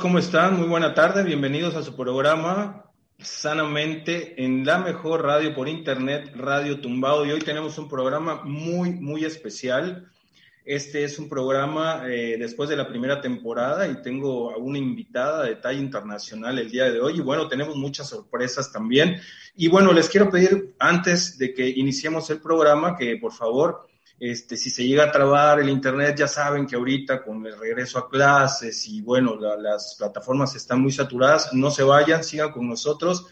¿cómo están? Muy buena tarde, bienvenidos a su programa Sanamente en la mejor radio por internet, Radio Tumbado. Y hoy tenemos un programa muy, muy especial. Este es un programa eh, después de la primera temporada y tengo a una invitada de talla internacional el día de hoy. Y bueno, tenemos muchas sorpresas también. Y bueno, les quiero pedir antes de que iniciemos el programa que por favor este, si se llega a trabar el Internet, ya saben que ahorita con el regreso a clases y bueno, las plataformas están muy saturadas, no se vayan, sigan con nosotros,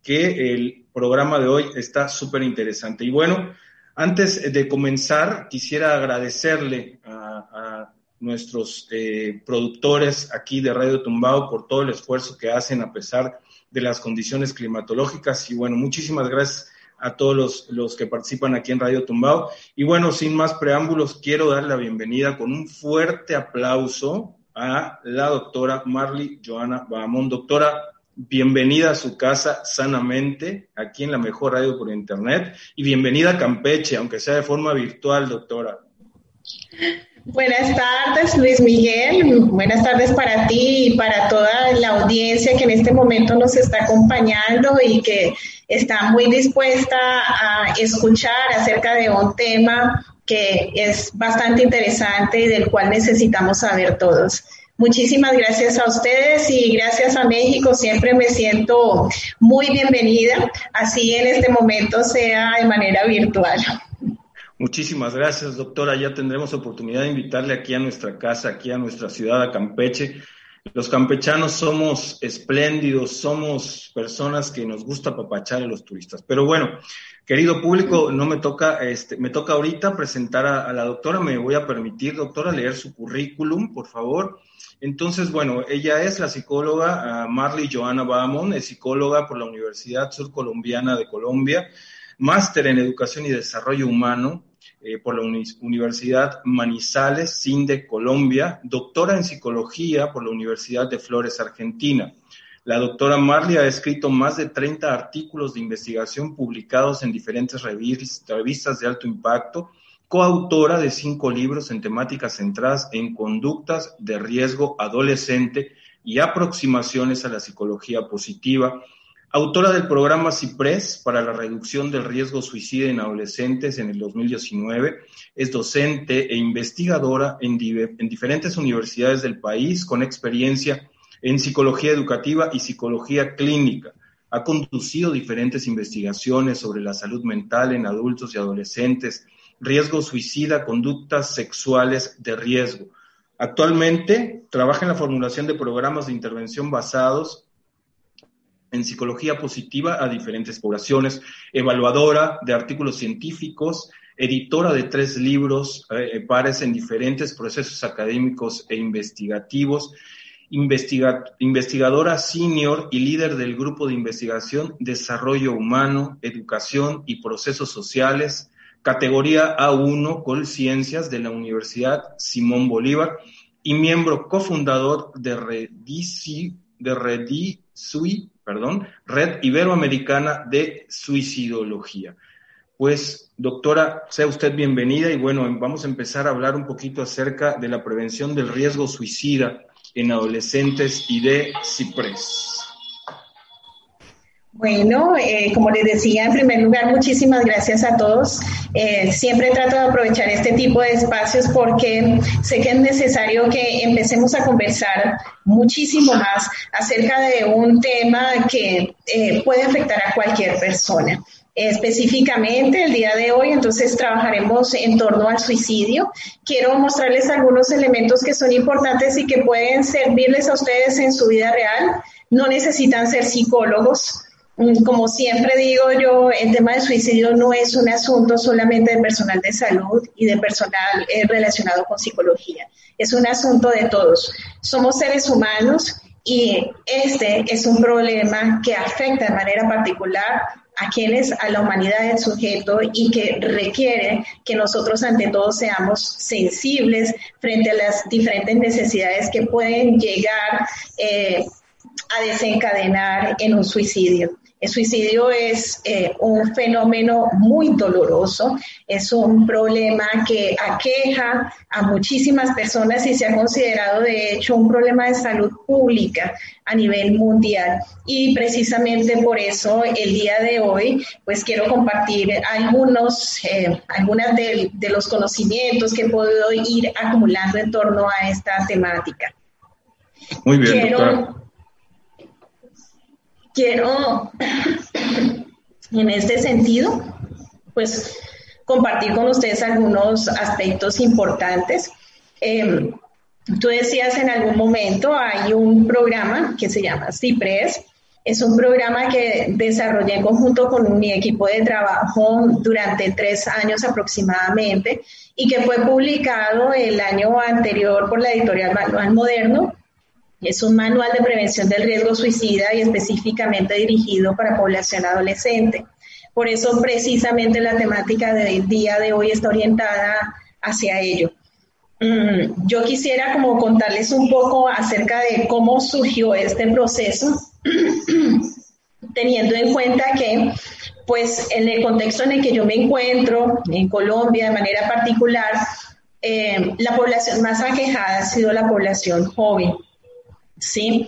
que el programa de hoy está súper interesante. Y bueno, antes de comenzar, quisiera agradecerle a, nuestros eh, productores aquí de Radio Tumbao por todo el esfuerzo que hacen a pesar de las condiciones climatológicas. Y bueno, muchísimas gracias a todos los, los, que participan aquí en Radio Tumbao. Y bueno, sin más preámbulos, quiero dar la bienvenida con un fuerte aplauso a la doctora Marley Joana Bahamón. Doctora, bienvenida a su casa sanamente, aquí en la mejor radio por internet, y bienvenida a Campeche, aunque sea de forma virtual, doctora. Buenas tardes, Luis Miguel. Buenas tardes para ti y para toda la audiencia que en este momento nos está acompañando y que está muy dispuesta a escuchar acerca de un tema que es bastante interesante y del cual necesitamos saber todos. Muchísimas gracias a ustedes y gracias a México. Siempre me siento muy bienvenida, así en este momento sea de manera virtual. Muchísimas gracias, doctora. Ya tendremos oportunidad de invitarle aquí a nuestra casa, aquí a nuestra ciudad, a Campeche. Los campechanos somos espléndidos, somos personas que nos gusta papachar a los turistas. Pero bueno, querido público, no me toca, este, me toca ahorita presentar a, la doctora. Me voy a permitir, doctora, leer su currículum, por favor. Entonces, bueno, ella es la psicóloga ah, Marley Joana Bahamón, es psicóloga por la Universidad Surcolombiana de Colombia, máster en Educación y Desarrollo Humano, eh, por la Universidad Manizales, CINDE, Colombia, doctora en psicología por la Universidad de Flores, Argentina. La doctora Marley ha escrito más de 30 artículos de investigación publicados en diferentes revistas de alto impacto, coautora de cinco libros en temáticas centradas en conductas de riesgo adolescente y aproximaciones a la psicología positiva, Autora del programa CIPRES para la reducción del riesgo suicida en adolescentes en el 2019, es docente e investigadora en, en, diferentes universidades del país con experiencia en psicología educativa y psicología clínica. Ha conducido diferentes investigaciones sobre la salud mental en adultos y adolescentes, riesgo suicida, conductas sexuales de riesgo. Actualmente trabaja en la formulación de programas de intervención basados en psicología positiva a diferentes poblaciones, evaluadora de artículos científicos, editora de tres libros eh, pares en diferentes procesos académicos e investigativos, investigadora senior y líder del grupo de investigación Desarrollo Humano, Educación y Procesos Sociales, categoría A1 Ciencias de la Universidad Simón Bolívar y miembro cofundador de Redisi, de Redisui perdón, Red Iberoamericana de Suicidología. Pues, doctora, sea usted bienvenida y bueno, vamos a empezar a hablar un poquito acerca de la prevención del riesgo suicida en adolescentes y de CIPRES. Bueno, eh, como les decía, en primer lugar, muchísimas gracias a todos. Eh, siempre trato de aprovechar este tipo de espacios porque sé que es necesario que empecemos a conversar muchísimo más acerca de un tema que eh, puede afectar a cualquier persona. Específicamente el día de hoy, entonces trabajaremos en torno al suicidio. Quiero mostrarles algunos elementos que son importantes y que pueden servirles a ustedes en su vida real. No necesitan ser psicólogos, como siempre digo yo, el tema del suicidio no es un asunto solamente de personal de salud y de personal eh, relacionado con psicología, es un asunto de todos. Somos seres humanos y este es un problema que afecta de manera particular a quienes, a la humanidad del sujeto y que requiere que nosotros ante todo seamos sensibles frente a las diferentes necesidades que pueden llegar eh, a desencadenar en un suicidio. El suicidio es eh, un fenómeno muy doloroso, es un problema que aqueja a muchísimas personas y se ha considerado de hecho un problema de salud pública a nivel mundial. Y precisamente por eso el día de hoy pues quiero compartir algunos, eh, algunas de, los conocimientos que he podido ir acumulando en torno a esta temática. Muy bien, quiero, en este sentido, pues compartir con ustedes algunos aspectos importantes. Em, tú decías en algún momento, hay un programa que se llama CIPRES, es un programa que desarrollé en conjunto con mi equipo de trabajo durante tres años aproximadamente y que fue publicado el año anterior por la editorial Manual Moderno es un manual de prevención del riesgo suicida y específicamente dirigido para población adolescente. Por eso precisamente la temática del día de hoy está orientada hacia ello. Mm, yo quisiera como contarles un poco acerca de cómo surgió este proceso, teniendo en cuenta que pues en el contexto en el que yo me encuentro, en Colombia de manera particular, eh, la población más aquejada ha sido la población joven. ¿Sí?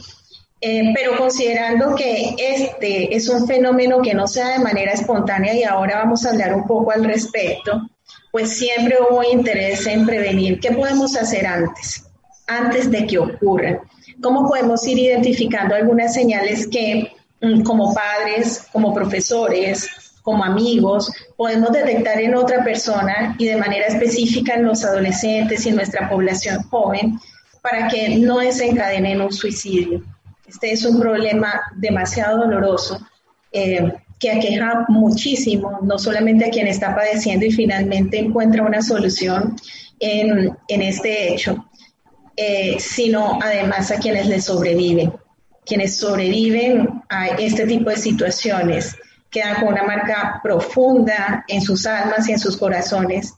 Eh, pero considerando que este es un fenómeno que no sea de manera espontánea y ahora vamos a hablar un poco al respecto, pues siempre hubo interés en prevenir. ¿Qué podemos hacer antes? Antes de que ocurra. ¿Cómo podemos ir identificando algunas señales que mm, como padres, como profesores, como amigos, podemos detectar en otra persona y de manera específica en los adolescentes y en nuestra población joven para que no desencadenen un suicidio. Este es un problema demasiado doloroso eh, que aqueja muchísimo, no solamente a quien está padeciendo y finalmente encuentra una solución en, este hecho, eh, sino además a quienes le sobreviven. Quienes sobreviven a este tipo de situaciones quedan con una marca profunda en sus almas y en sus corazones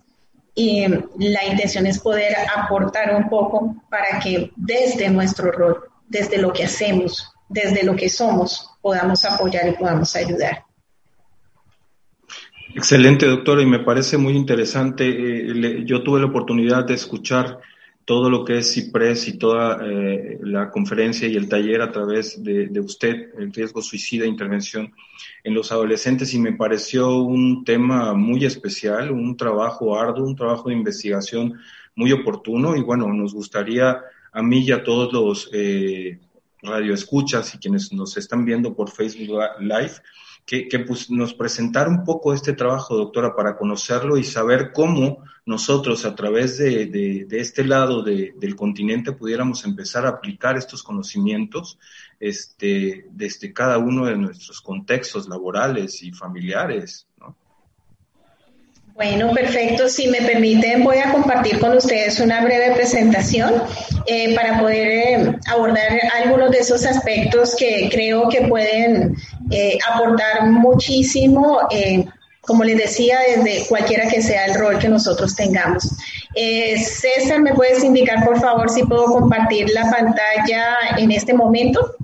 y la intención es poder aportar un poco para que desde nuestro rol, desde lo que hacemos, desde lo que somos, podamos apoyar y podamos ayudar. Excelente, doctora, y me parece muy interesante. Eh, yo tuve la oportunidad de escuchar todo lo que es CIPRES y toda eh, la conferencia y el taller a través de, usted, el riesgo suicida, intervención en los adolescentes, y me pareció un tema muy especial, un trabajo arduo, un trabajo de investigación muy oportuno, y bueno, nos gustaría a mí y a todos los eh, radioescuchas y quienes nos están viendo por Facebook Live, que, pues, nos presentara un poco este trabajo, doctora, para conocerlo y saber cómo nosotros a través de, este lado del continente pudiéramos empezar a aplicar estos conocimientos este, desde cada uno de nuestros contextos laborales y familiares. Bueno, perfecto. Si me permiten, voy a compartir con ustedes una breve presentación eh, para poder eh, abordar algunos de esos aspectos que creo que pueden eh, aportar muchísimo, como les decía, desde cualquiera que sea el rol que nosotros tengamos. César, ¿me puedes indicar, por favor, si puedo compartir la pantalla en este momento?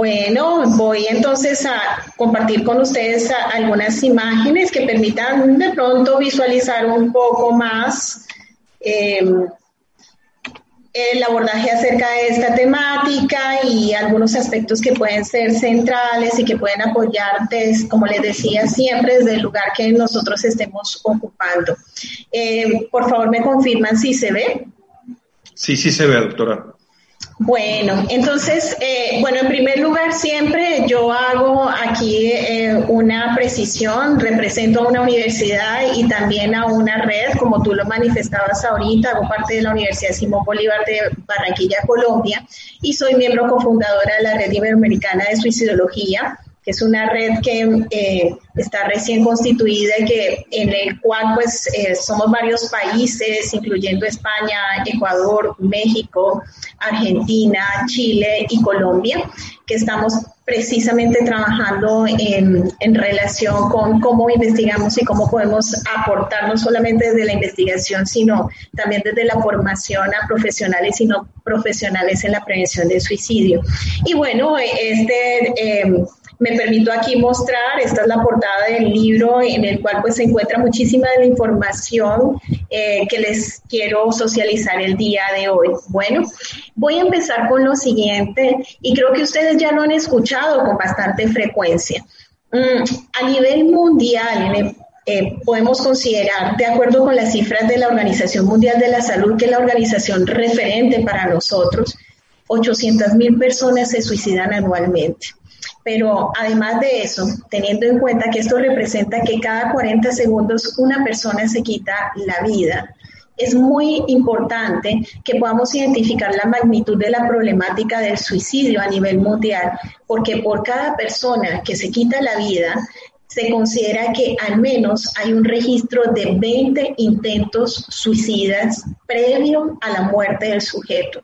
Bueno, voy entonces a compartir con ustedes algunas imágenes que permitan de pronto visualizar un poco más em, el abordaje acerca de esta temática y algunos aspectos que pueden ser centrales y que pueden apoyar, como les decía, siempre desde el lugar que nosotros estemos ocupando. Em, por favor, me confirman si se ve. Sí, sí se ve, doctora. Bueno, entonces, eh, bueno, en primer lugar, siempre yo hago aquí eh, una precisión, represento a una universidad y también a una red, como tú lo manifestabas ahorita, hago parte de la Universidad Simón Bolívar de Barranquilla, Colombia, y soy miembro cofundadora de la Red Iberoamericana de Suicidología es una red que eh, está recién constituida y que en el cual pues eh, somos varios países, incluyendo España, Ecuador, México, Argentina, Chile y Colombia, que estamos precisamente trabajando en, en, relación con cómo investigamos y cómo podemos aportar no solamente desde la investigación, sino también desde la formación a profesionales y no profesionales en la prevención del suicidio. Y bueno, este... Eh, me permito aquí mostrar, esta es la portada del libro en el cual pues se encuentra muchísima de la información eh, que les quiero socializar el día de hoy. Bueno, voy a empezar con lo siguiente y creo que ustedes ya lo han escuchado con bastante frecuencia. Mm, a nivel mundial, eh, podemos considerar, de acuerdo con las cifras de la Organización Mundial de la Salud, que es la organización referente para nosotros, 800 mil personas se suicidan anualmente. Pero además de eso, teniendo en cuenta que esto representa que cada 40 segundos una persona se quita la vida, es muy importante que podamos identificar la magnitud de la problemática del suicidio a nivel mundial, porque por cada persona que se quita la vida, se considera que al menos hay un registro de 20 intentos suicidas previo a la muerte del sujeto.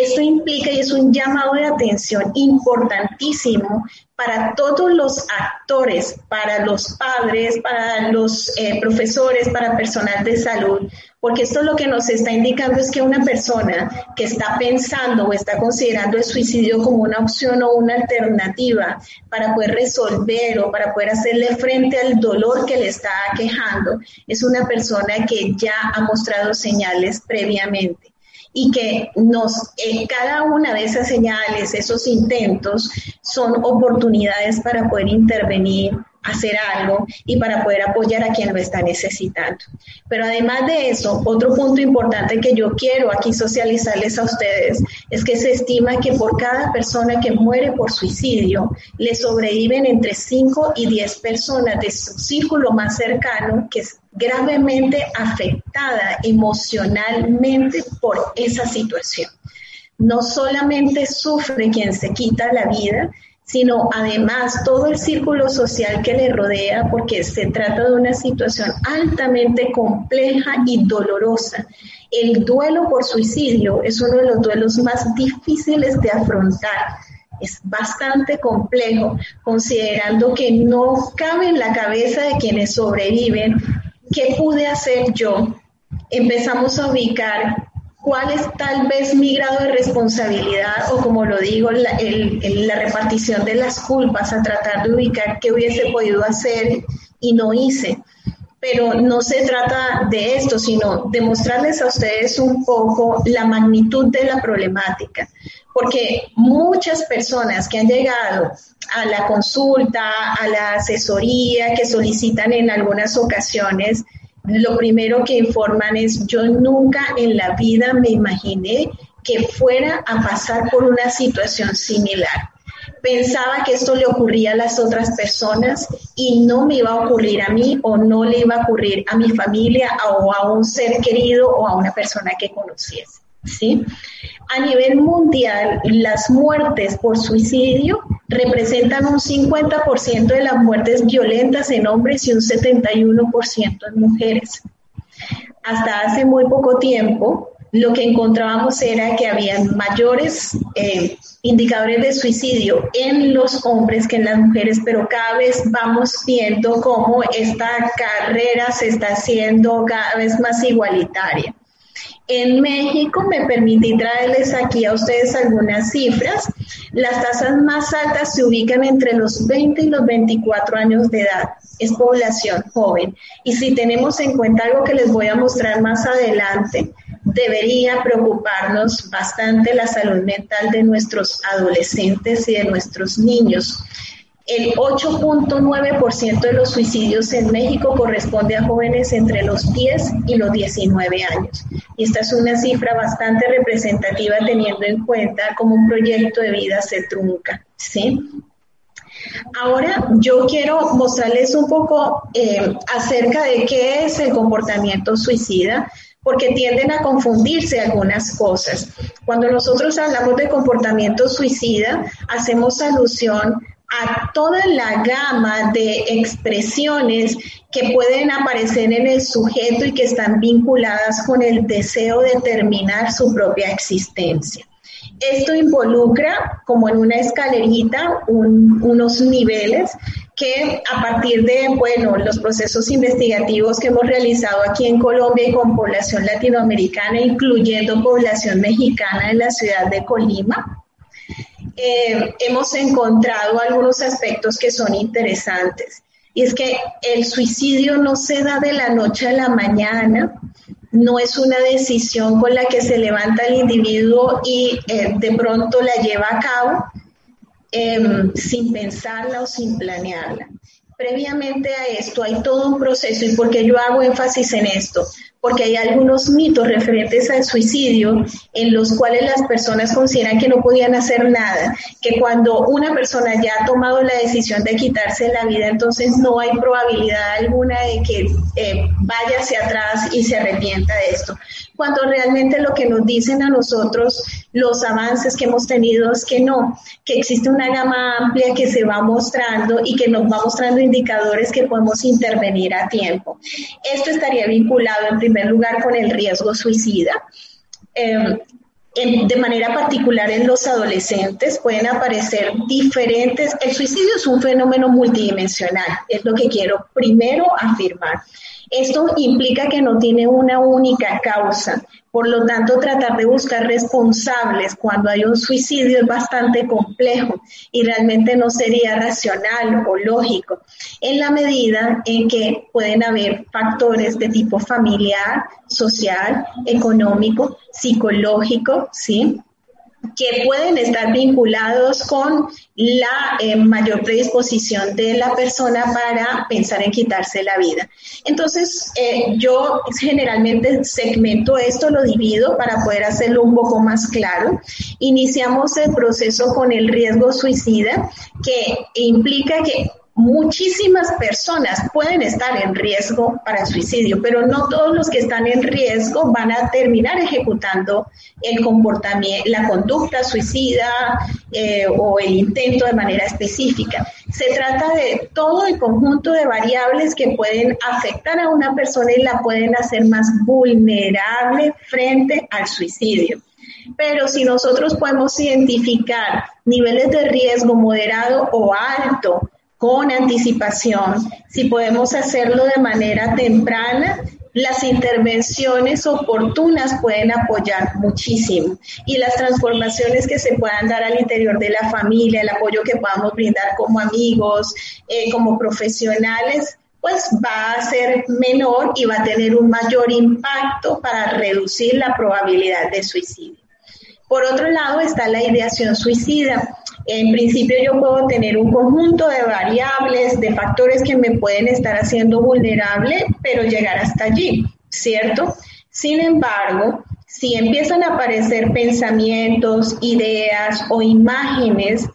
Esto implica y es un llamado de atención importantísimo para todos los actores, para los padres, para los eh, profesores, para personal de salud, porque esto lo que nos está indicando es que una persona que está pensando o está considerando el suicidio como una opción o una alternativa para poder resolver o para poder hacerle frente al dolor que le está aquejando, es una persona que ya ha mostrado señales previamente y que nos, eh, cada una de esas señales, esos intentos, son oportunidades para poder intervenir, hacer algo y para poder apoyar a quien lo está necesitando. Pero además de eso, otro punto importante que yo quiero aquí socializarles a ustedes es que se estima que por cada persona que muere por suicidio, le sobreviven entre 5 y 10 personas de su círculo más cercano que es gravemente afectada emocionalmente por esa situación. No solamente sufre quien se quita la vida, sino además todo el círculo social que le rodea, porque se trata de una situación altamente compleja y dolorosa. El duelo por suicidio es uno de los duelos más difíciles de afrontar. Es bastante complejo, considerando que no cabe en la cabeza de quienes sobreviven qué pude hacer yo. Empezamos a ubicar cuál es tal vez mi grado de responsabilidad o como lo digo, la, repartición de las culpas, a tratar de ubicar qué hubiese podido hacer y no hice. Pero no se trata de esto, sino de mostrarles a ustedes un poco la magnitud de la problemática, porque muchas personas que han llegado a la consulta, a la asesoría que solicitan en algunas ocasiones, lo primero que informan es, yo nunca en la vida me imaginé que fuera a pasar por una situación similar. Pensaba que esto le ocurría a las otras personas y no me iba a ocurrir a mí o no le iba a ocurrir a mi familia o a un ser querido o a una persona que conociese. ¿Sí? A nivel mundial, las muertes por suicidio representan un 50% de las muertes violentas en hombres y un 71% en mujeres. Hasta hace muy poco tiempo, lo que encontrábamos era que había mayores eh, indicadores de suicidio en los hombres que en las mujeres, pero cada vez vamos viendo cómo esta carrera se está haciendo cada vez más igualitaria. En México me permití traerles aquí a ustedes algunas cifras. Las tasas más altas se ubican entre los 20 y los 24 años de edad. Es población joven. Y si tenemos en cuenta algo que les voy a mostrar más adelante, debería preocuparnos bastante la salud mental de nuestros adolescentes y de nuestros niños. El 8.9% de los suicidios en México corresponde a jóvenes entre los 10 y los 19 años. Y esta es una cifra bastante representativa teniendo en cuenta cómo un proyecto de vida se trunca. ¿sí? Ahora yo quiero mostrarles un poco eh, acerca de qué es el comportamiento suicida porque tienden a confundirse algunas cosas. Cuando nosotros hablamos de comportamiento suicida, hacemos alusión a toda la gama de expresiones que pueden aparecer en el sujeto y que están vinculadas con el deseo de terminar su propia existencia. Esto involucra, como en una escalerita, unos niveles que a partir de, bueno, los procesos investigativos que hemos realizado aquí en Colombia y con población latinoamericana, incluyendo población mexicana en la ciudad de Colima, eh, hemos encontrado algunos aspectos que son interesantes. Y es que el suicidio no se da de la noche a la mañana, no es una decisión con la que se levanta el individuo y eh, de pronto la lleva a cabo em, sin pensarla o sin planearla. Previamente a esto hay todo un proceso y porque yo hago énfasis en esto, porque hay algunos mitos referentes al suicidio en los cuales las personas consideran que no podían hacer nada, que cuando una persona ya ha tomado la decisión de quitarse la vida, entonces no hay probabilidad alguna de que eh, vaya hacia atrás y se arrepienta de esto. Cuando realmente lo que nos dicen a nosotros los avances que hemos tenido es que no, que existe una gama amplia que se va mostrando y que nos va mostrando indicadores que podemos intervenir a tiempo. Esto estaría vinculado en primer lugar con el riesgo suicida. Em, de manera particular en los adolescentes pueden aparecer diferentes, el suicidio es un fenómeno multidimensional, es lo que quiero primero afirmar. Esto implica que no tiene una única causa. Por lo tanto, tratar de buscar responsables cuando hay un suicidio es bastante complejo y realmente no sería racional o lógico, en la medida en que pueden haber factores de tipo familiar, social, económico, psicológico, ¿sí? Que pueden estar vinculados con la eh, mayor predisposición de la persona para pensar en quitarse la vida. Entonces, eh, yo generalmente segmento esto, lo divido para poder hacerlo un poco más claro. Iniciamos el proceso con el riesgo suicida, que implica que muchísimas personas pueden estar en riesgo para el suicidio, pero no todos los que están en riesgo van a terminar ejecutando el comportamiento, la conducta suicida eh, o el intento de manera específica. Se trata de todo el conjunto de variables que pueden afectar a una persona y la pueden hacer más vulnerable frente al suicidio. Pero si nosotros podemos identificar niveles de riesgo moderado o alto, con anticipación, si podemos hacerlo de manera temprana, las intervenciones oportunas pueden apoyar muchísimo y las transformaciones que se puedan dar al interior de la familia, el apoyo que podamos brindar como amigos, eh, como profesionales, pues va a ser menor y va a tener un mayor impacto para reducir la probabilidad de suicidio. Por otro lado está la ideación suicida. En principio yo puedo tener un conjunto de variables, de factores que me pueden estar haciendo vulnerable, pero llegar hasta allí, ¿cierto? Sin embargo, si empiezan a aparecer pensamientos, ideas o imágenes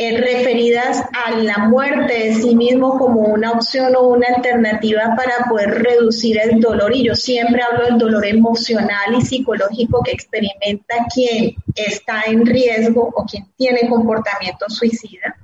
eh, referidas a la muerte de sí mismo como una opción o una alternativa para poder reducir el dolor. Y yo siempre hablo del dolor emocional y psicológico que experimenta quien está en riesgo o quien tiene comportamiento suicida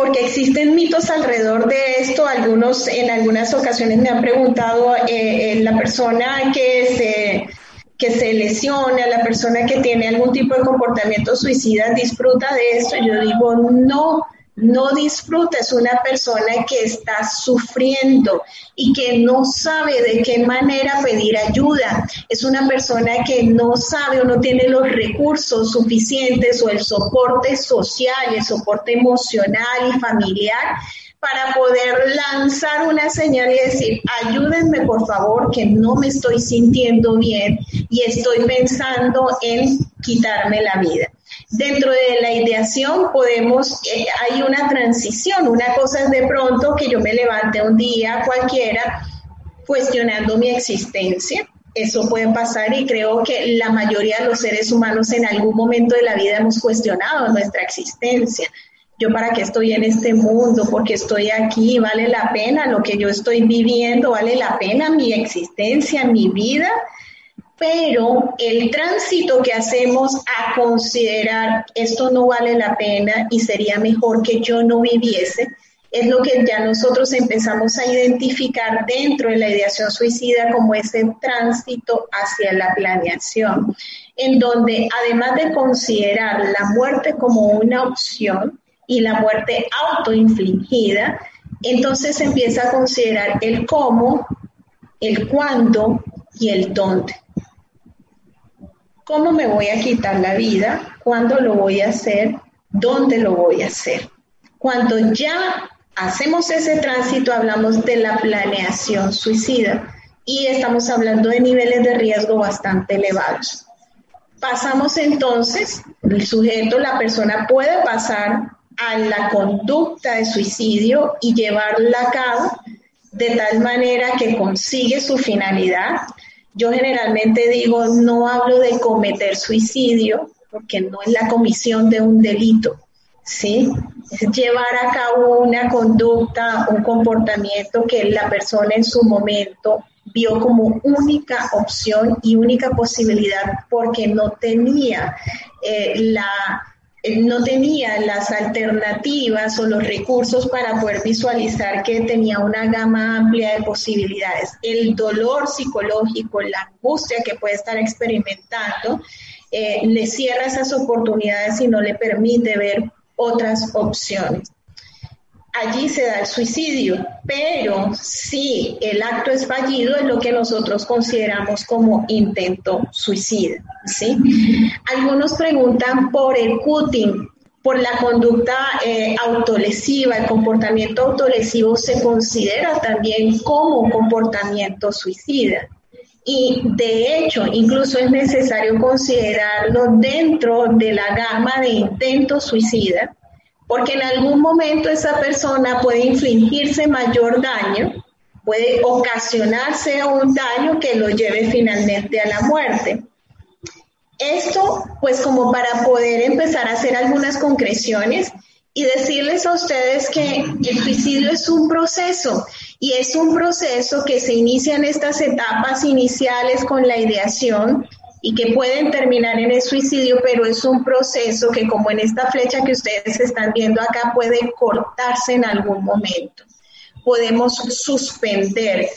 porque existen mitos alrededor de esto. Algunos, en algunas ocasiones me han preguntado eh, eh, la persona que se que se lesione, a la persona que tiene algún tipo de comportamiento suicida disfruta de esto. Yo digo, no, no disfruta, es una persona que está sufriendo y que no sabe de qué manera pedir ayuda. Es una persona que no sabe o no tiene los recursos suficientes o el soporte social, el soporte emocional y familiar para poder lanzar una señal y decir, ayúdenme por favor, que no me estoy sintiendo bien y estoy pensando en quitarme la vida. Dentro de la ideación podemos, eh, hay una transición, una cosa es de pronto que yo me levante un día cualquiera cuestionando mi existencia, eso puede pasar y creo que la mayoría de los seres humanos en algún momento de la vida hemos cuestionado nuestra existencia yo para qué estoy en este mundo, porque estoy aquí, vale la pena lo que yo estoy viviendo, vale la pena mi existencia, mi vida, pero el tránsito que hacemos a considerar esto no vale la pena y sería mejor que yo no viviese, es lo que ya nosotros empezamos a identificar dentro de la ideación suicida como ese tránsito hacia la planeación, en donde además de considerar la muerte como una opción y la muerte autoinfligida, entonces empieza a considerar el cómo, el cuándo y el dónde. ¿Cómo me voy a quitar la vida? ¿Cuándo lo voy a hacer? ¿Dónde lo voy a hacer? Cuando ya hacemos ese tránsito, hablamos de la planeación suicida y estamos hablando de niveles de riesgo bastante elevados. Pasamos entonces, el sujeto, la persona puede pasar a la conducta de suicidio y llevarla a cabo de tal manera que consigue su finalidad. Yo generalmente digo, no hablo de cometer suicidio, porque no es la comisión de un delito, ¿sí? Es llevar a cabo una conducta, un comportamiento que la persona en su momento vio como única opción y única posibilidad porque no tenía eh, la no tenía las alternativas o los recursos para poder visualizar que tenía una gama amplia de posibilidades. El dolor psicológico, la angustia que puede estar experimentando, eh, le cierra esas oportunidades y no le permite ver otras opciones. Allí se da el suicidio, pero si el acto es fallido es lo que nosotros consideramos como intento suicida. ¿sí? Algunos preguntan por el cutting, por la conducta eh, autolesiva, el comportamiento autolesivo se considera también como comportamiento suicida. Y de hecho, incluso es necesario considerarlo dentro de la gama de intentos suicida, porque en algún momento esa persona puede infligirse mayor daño, puede ocasionarse un daño que lo lleve finalmente a la muerte. Esto, pues como para poder empezar a hacer algunas concreciones y decirles a ustedes que el suicidio es un proceso y es un proceso que se inicia en estas etapas iniciales con la ideación y que pueden terminar en el suicidio, pero es un proceso que como en esta flecha que ustedes están viendo acá puede cortarse en algún momento. Podemos suspender.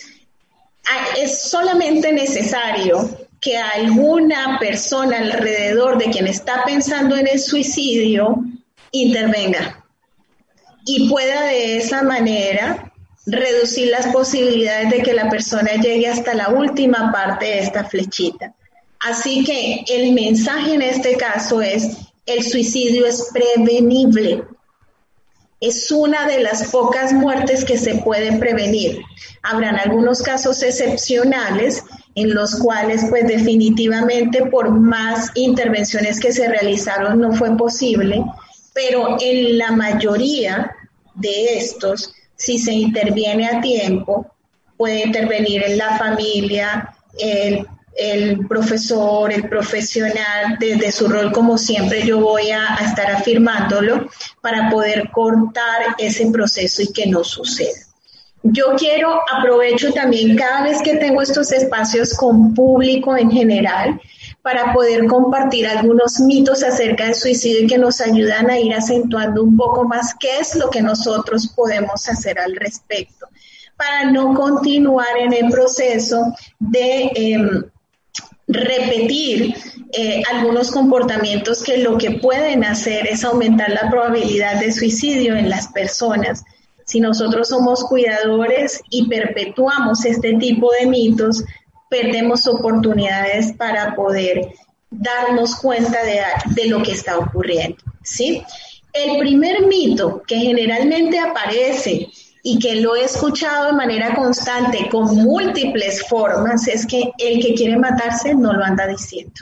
Ah, es solamente necesario que alguna persona alrededor de quien está pensando en el suicidio intervenga y pueda de esa manera reducir las posibilidades de que la persona llegue hasta la última parte de esta flechita. Así que el mensaje en este caso es, el suicidio es prevenible. Es una de las pocas muertes que se pueden prevenir. Habrán algunos casos excepcionales en los cuales pues definitivamente por más intervenciones que se realizaron no fue posible, pero en la mayoría de estos si se interviene a tiempo, puede intervenir en la familia, el, profesor, el profesional, desde su rol, como siempre yo voy a, a estar afirmándolo, para poder cortar ese proceso y que no suceda. Yo quiero, aprovecho también cada vez que tengo estos espacios con público en general, para poder compartir algunos mitos acerca del suicidio y que nos ayudan a ir acentuando un poco más qué es lo que nosotros podemos hacer al respecto, para no continuar en el proceso de em, repetir eh, algunos comportamientos que lo que pueden hacer es aumentar la probabilidad de suicidio en las personas. Si nosotros somos cuidadores y perpetuamos este tipo de mitos, perdemos oportunidades para poder darnos cuenta de, lo que está ocurriendo, ¿sí? El primer mito que generalmente aparece y que lo he escuchado de manera constante con múltiples formas es que el que quiere matarse no lo anda diciendo.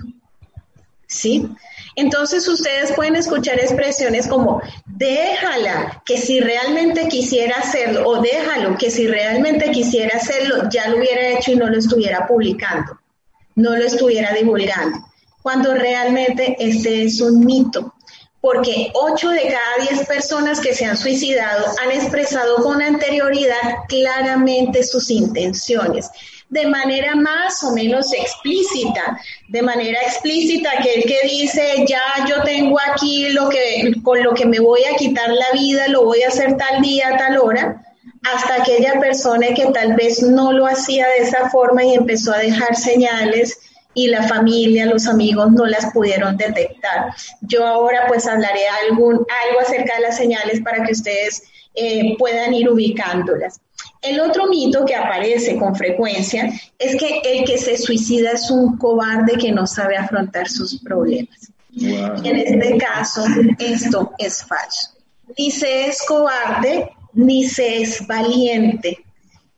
¿Sí? Entonces ustedes pueden escuchar expresiones como déjala, que si realmente quisiera hacerlo, o déjalo, que si realmente quisiera hacerlo, ya lo hubiera hecho y no lo estuviera publicando, no lo estuviera divulgando, cuando realmente este es un mito, porque 8 de cada 10 personas que se han suicidado han expresado con anterioridad claramente sus intenciones. de manera más o menos explícita, de manera explícita que el que dice, ya yo tengo aquí lo que, con lo que me voy a quitar la vida, lo voy a hacer tal día, tal hora, hasta aquella persona que tal vez no lo hacía de esa forma y empezó a dejar señales y la familia, los amigos no las pudieron detectar. Yo ahora pues hablaré algún, algo acerca de las señales para que ustedes eh, puedan ir ubicándolas. El otro mito que aparece con frecuencia es que el que se suicida es un cobarde que no sabe afrontar sus problemas. En este caso, esto es falso. Ni se es cobarde, ni se es valiente.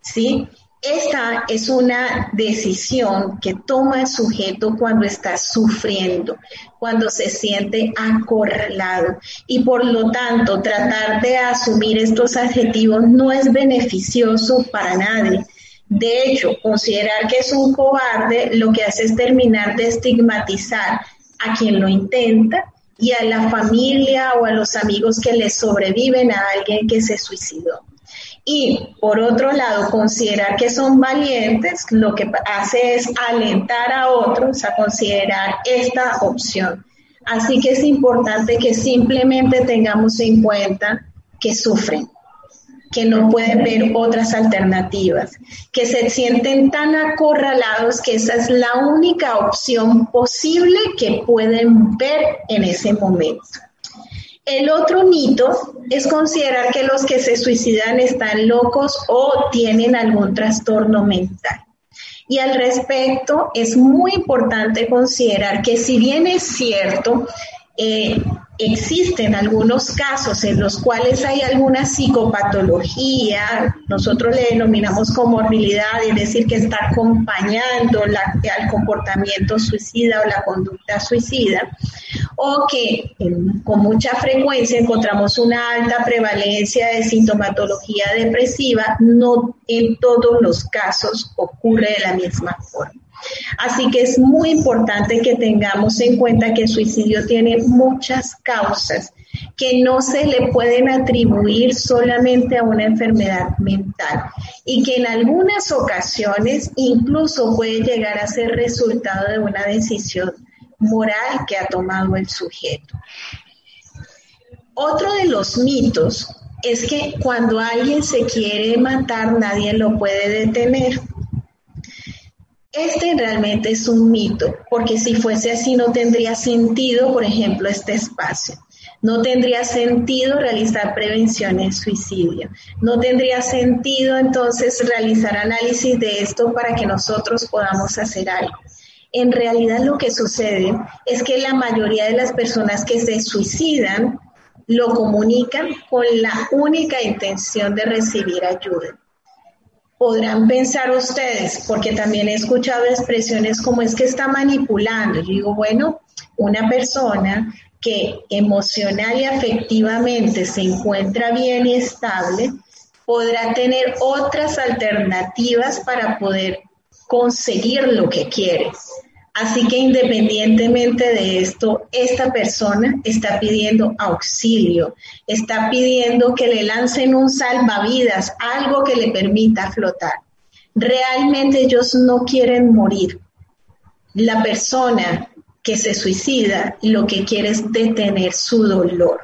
¿sí? Esta es una decisión que toma el sujeto cuando está sufriendo, cuando se siente acorralado. Y por lo tanto, tratar de asumir estos adjetivos no es beneficioso para nadie. De hecho, considerar que es un cobarde lo que hace es terminar de estigmatizar a quien lo intenta y a la familia o a los amigos que le sobreviven a alguien que se suicidó. Y por otro lado, considerar que son valientes lo que hace es alentar a otros a considerar esta opción. Así que es importante que simplemente tengamos en cuenta que sufren, que no pueden ver otras alternativas, que se sienten tan acorralados que esa es la única opción posible que pueden ver en ese momento. El otro mito es considerar que los que se suicidan están locos o tienen algún trastorno mental. Y al respecto, es muy importante considerar que si bien es cierto, eh, existen algunos casos en los cuales hay alguna psicopatología, nosotros le denominamos comorbilidad, es decir, que está acompañando al comportamiento suicida o la conducta suicida, o que con mucha frecuencia encontramos una alta prevalencia de sintomatología depresiva, no en todos los casos ocurre de la misma forma. Así que es muy importante que tengamos en cuenta que el suicidio tiene muchas causas que no se le pueden atribuir solamente a una enfermedad mental y que en algunas ocasiones incluso puede llegar a ser resultado de una decisión moral que ha tomado el sujeto. Otro de los mitos es que cuando alguien se quiere matar nadie lo puede detener. Este realmente es un mito, porque si fuese así no tendría sentido, por ejemplo, este espacio. No tendría sentido realizar prevención en suicidio. No tendría sentido entonces realizar análisis de esto para que nosotros podamos hacer algo. En realidad lo que sucede es que la mayoría de las personas que se suicidan lo comunican con la única intención de recibir ayuda podrán pensar ustedes, porque también he escuchado expresiones como es que está manipulando. Yo digo, bueno, una persona que emocional y afectivamente se encuentra bien y estable, podrá tener otras alternativas para poder conseguir lo que quiere. Así que independientemente de esto, esta persona está pidiendo auxilio, está pidiendo que le lancen un salvavidas, algo que le permita flotar. Realmente ellos no quieren morir. La persona que se suicida lo que quiere es detener su dolor.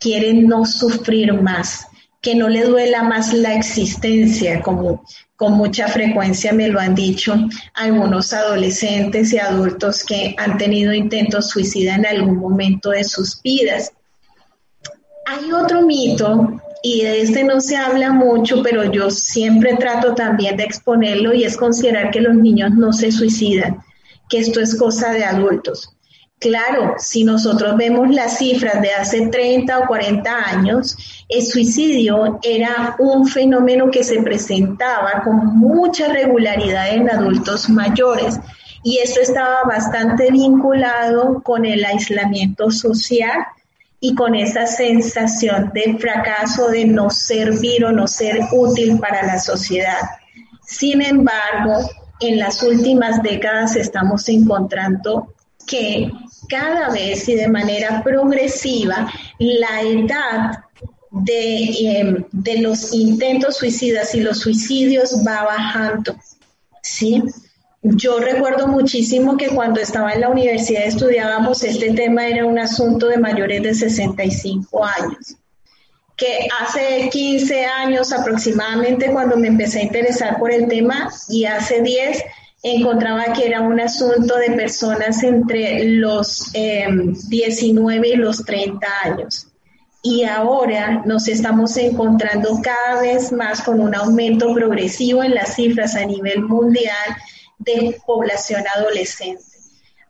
Quiere no sufrir más, que no le duela más la existencia, como con mucha frecuencia me lo han dicho algunos adolescentes y adultos que han tenido intentos suicida en algún momento de sus vidas. Hay otro mito, y de este no se habla mucho, pero yo siempre trato también de exponerlo, y es considerar que los niños no se suicidan, que esto es cosa de adultos. Claro, si nosotros vemos las cifras de hace 30 o 40 años, el suicidio era un fenómeno que se presentaba con mucha regularidad en adultos mayores y esto estaba bastante vinculado con el aislamiento social y con esa sensación de fracaso, de no servir o no ser útil para la sociedad. Sin embargo, en las últimas décadas estamos encontrando que cada vez y de manera progresiva la edad de, em, de, los intentos suicidas y los suicidios va bajando. ¿sí? Yo recuerdo muchísimo que cuando estaba en la universidad estudiábamos este tema, era un asunto de mayores de 65 años. Que hace 15 años aproximadamente cuando me empecé a interesar por el tema y hace 10 encontraba que era un asunto de personas entre los 19 em, y los 30 años. Y ahora nos estamos encontrando cada vez más con un aumento progresivo en las cifras a nivel mundial de población adolescente.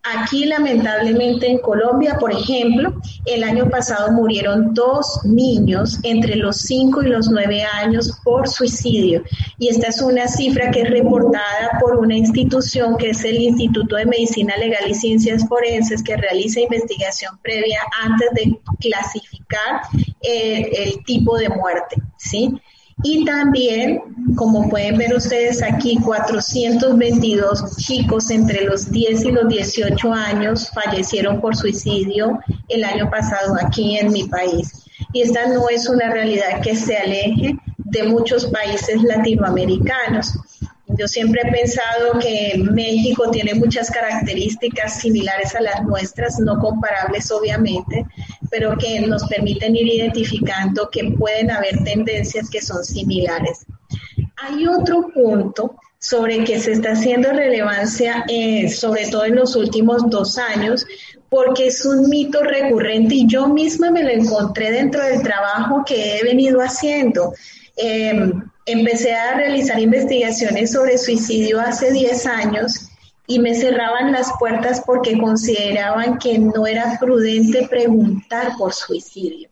Aquí, lamentablemente, en Colombia, por ejemplo, el año pasado murieron dos niños entre los 5 y los 9 años por suicidio. Y esta es una cifra que es reportada por una institución que es el Instituto de Medicina Legal y Ciencias Forenses, que realiza investigación previa antes de clasificar eh, el tipo de muerte. ¿sí? Y también, como pueden ver ustedes aquí, 422 chicos entre los 10 y los 18 años fallecieron por suicidio el año pasado aquí en mi país. Y esta no es una realidad que se aleje de muchos países latinoamericanos. Yo siempre he pensado que México tiene muchas características similares a las nuestras, no comparables obviamente, pero que nos permiten ir identificando que pueden haber tendencias que son similares. Hay otro punto sobre que se está haciendo relevancia, eh, sobre todo en los últimos dos años, porque es un mito recurrente y yo misma me lo encontré dentro del trabajo que he venido haciendo. Em, empecé a realizar investigaciones sobre suicidio hace 10 años y me cerraban las puertas porque consideraban que no era prudente preguntar por suicidio.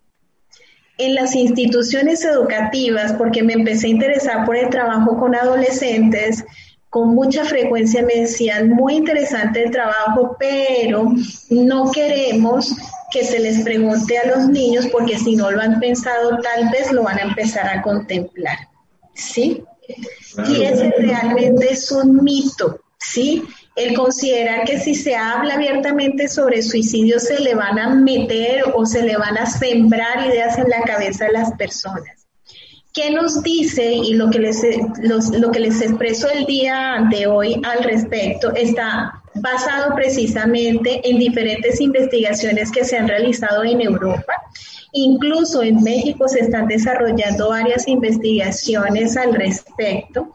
En las instituciones educativas, porque me empecé a interesar por el trabajo con adolescentes, con mucha frecuencia me decían, muy interesante el trabajo, pero no queremos que se les pregunte a los niños porque si no lo han pensado, tal vez lo van a empezar a contemplar. ¿Sí? Y ese realmente es un mito, ¿sí? el considerar que si se habla abiertamente sobre suicidio se le van a meter o se le van a sembrar ideas en la cabeza de las personas. ¿Qué nos dice y lo que les, lo que les expreso el día de hoy al respecto está basado precisamente en diferentes investigaciones que se han realizado en Europa Incluso en México se están desarrollando varias investigaciones al respecto.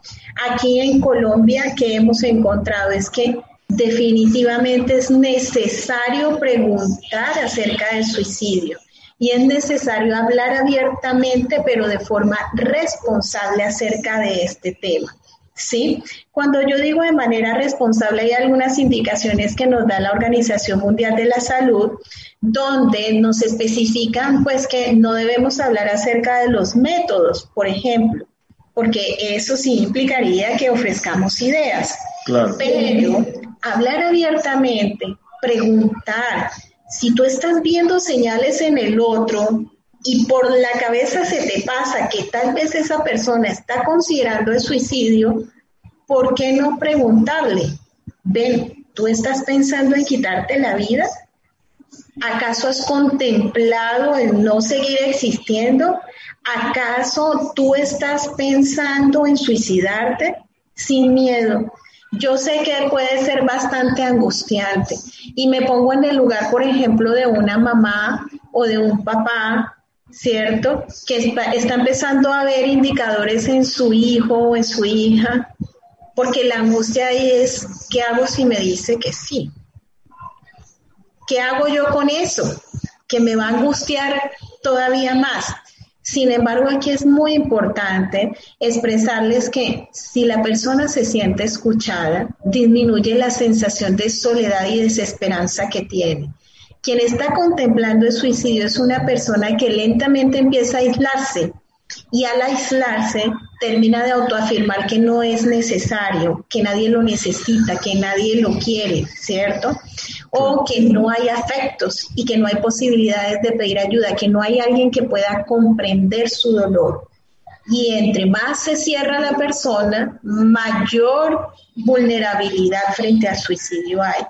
Aquí en Colombia, que hemos encontrado es que definitivamente es necesario preguntar acerca del suicidio y es necesario hablar abiertamente, pero de forma responsable acerca de este tema. ¿Sí? Cuando yo digo de manera responsable, hay algunas indicaciones que nos da la Organización Mundial de la Salud, donde nos especifican pues que no debemos hablar acerca de los métodos, por ejemplo, porque eso sí implicaría que ofrezcamos ideas. Pero hablar abiertamente, preguntar, si tú estás viendo señales en el otro y por la cabeza se te pasa que tal vez esa persona está considerando el suicidio, ¿por qué no preguntarle? Ven, ¿tú estás pensando en quitarte la vida? ¿Acaso has contemplado el no seguir existiendo? ¿Acaso tú estás pensando en suicidarte? Sin miedo. Yo sé que puede ser bastante angustiante y me pongo en el lugar, por ejemplo, de una mamá o de un papá, ¿cierto? Que está, empezando a ver indicadores en su hijo o en su hija, porque la angustia ahí es, ¿qué hago si me dice que sí? ¿Qué hago yo con eso? Que me va a angustiar todavía más. Sin embargo, aquí es muy importante expresarles que si la persona se siente escuchada, disminuye la sensación de soledad y desesperanza que tiene. Quien está contemplando el suicidio es una persona que lentamente empieza a aislarse y al aislarse termina de autoafirmar que no es necesario, que nadie lo necesita, que nadie lo quiere, ¿cierto? O que no hay afectos y que no hay posibilidades de pedir ayuda, que no hay alguien que pueda comprender su dolor. Y entre más se cierra la persona, mayor vulnerabilidad frente al suicidio hay.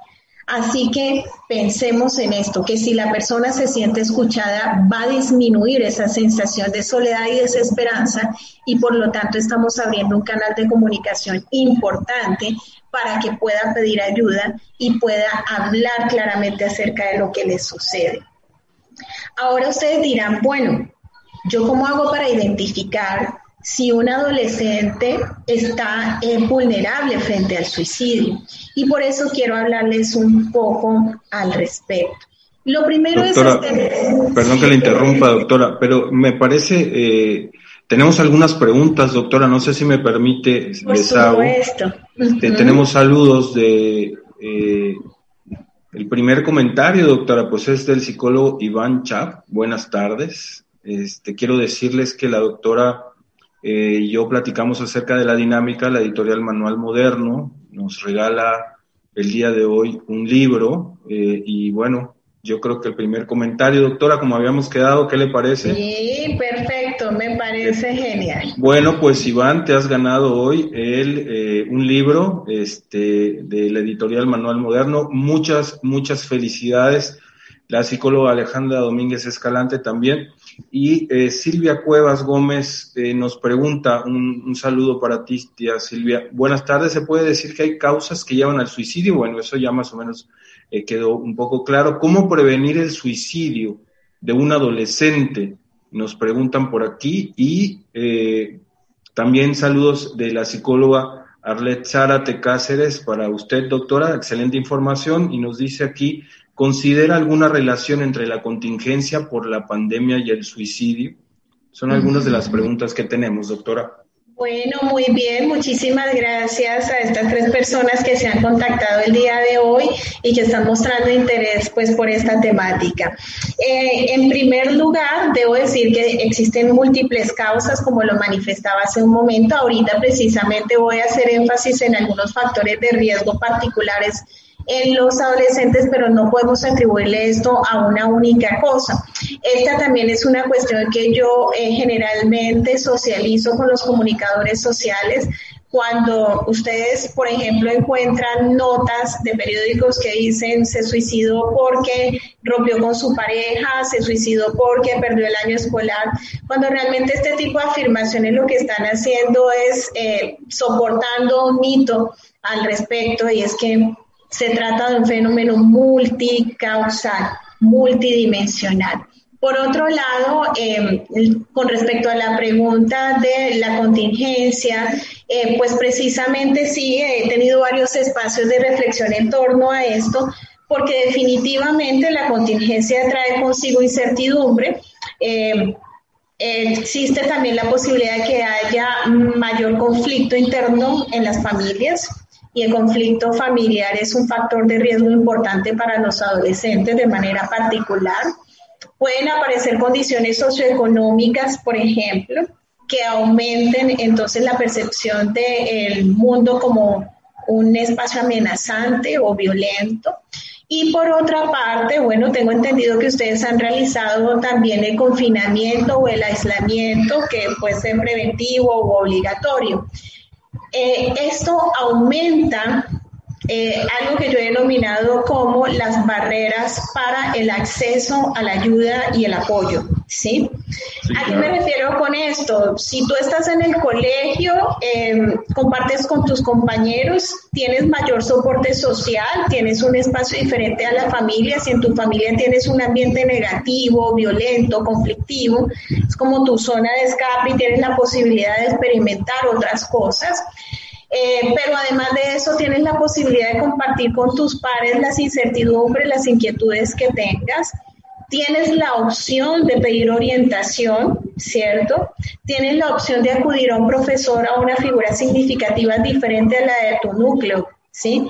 Así que pensemos en esto, que si la persona se siente escuchada, va a disminuir esa sensación de soledad y desesperanza y por lo tanto estamos abriendo un canal de comunicación importante para que pueda pedir ayuda y pueda hablar claramente acerca de lo que le sucede. Ahora ustedes dirán, bueno, ¿yo cómo hago para identificar si un adolescente está eh, vulnerable frente al suicidio? Y por eso quiero hablarles un poco al respecto. Lo primero es... Este... Perdón que le interrumpa, doctora, pero me parece... Eh, tenemos algunas preguntas, doctora, no sé si me permite, Por supuesto. Este, tenemos saludos de eh, el primer comentario, doctora, pues es del psicólogo Iván Chap. Buenas tardes. Este, quiero decirles que la doctora eh, yo platicamos acerca de la dinámica. La editorial Manual Moderno nos regala el día de hoy un libro eh, y bueno, yo creo que el primer comentario, doctora, como habíamos quedado, ¿qué le parece? Sí, perfecto, me parece genial. Bueno, pues Iván, te has ganado hoy el, eh, un libro este, de la editorial Manual Moderno. Muchas, muchas felicidades. La psicóloga Alejandra Domínguez Escalante también. Y eh, Silvia Cuevas Gómez eh, nos pregunta, un, un, saludo para ti, tía Silvia. Buenas tardes, ¿se puede decir que hay causas que llevan al suicidio? Bueno, eso ya más o menos eh, quedó un poco claro. ¿Cómo prevenir el suicidio de un adolescente? Nos preguntan por aquí. Y también saludos de la psicóloga Arlet Zárate Cáceres para usted, doctora. Excelente información. Y nos dice aquí, ¿considera alguna relación entre la contingencia por la pandemia y el suicidio? Son algunas de las preguntas que tenemos, doctora. Bueno, muy bien, muchísimas gracias a estas tres personas que se han contactado el día de hoy y que están mostrando interés pues por esta temática. Eh, en primer lugar, debo decir que existen múltiples causas, como lo manifestaba hace un momento. Ahorita precisamente voy a hacer énfasis en algunos factores de riesgo particulares en los adolescentes, pero no podemos atribuirle esto a una única cosa. Esta también es una cuestión que yo eh, generalmente socializo con los comunicadores sociales cuando ustedes, por ejemplo, encuentran notas de periódicos que dicen se suicidó porque rompió con su pareja, se suicidó porque perdió el año escolar, cuando realmente este tipo de afirmaciones lo que están haciendo es eh, soportando un mito al respecto y es que se trata de un fenómeno multicausal, multidimensional. Por otro lado, em, con respecto a la pregunta de la contingencia, eh, pues precisamente sí, he tenido varios espacios de reflexión en torno a esto, porque definitivamente la contingencia trae consigo incertidumbre. Em, existe también la posibilidad de que haya mayor conflicto interno en las familias, y el conflicto familiar es un factor de riesgo importante para los adolescentes de manera particular. Pueden aparecer condiciones socioeconómicas, por ejemplo, que aumenten entonces la percepción del mundo como un espacio amenazante o violento. Y por otra parte, bueno, tengo entendido que ustedes han realizado también el confinamiento o el aislamiento, que puede ser preventivo o obligatorio. Eh, esto aumenta eh, algo que yo he denominado como las barreras para el acceso a la ayuda y el apoyo. ¿sí? ¿A qué me refiero con esto? Si tú estás en el colegio, em, compartes con tus compañeros, tienes mayor soporte social, tienes un espacio diferente a la familia, si en tu familia tienes un ambiente negativo, violento, conflictivo, es como tu zona de escape y tienes la posibilidad de experimentar otras cosas. Eh, pero además de eso tienes la posibilidad de compartir con tus pares las incertidumbres, las inquietudes que tengas. Tienes la opción de pedir orientación, ¿cierto? Tienes la opción de acudir a un profesor, a una figura significativa diferente a la de tu núcleo, ¿sí?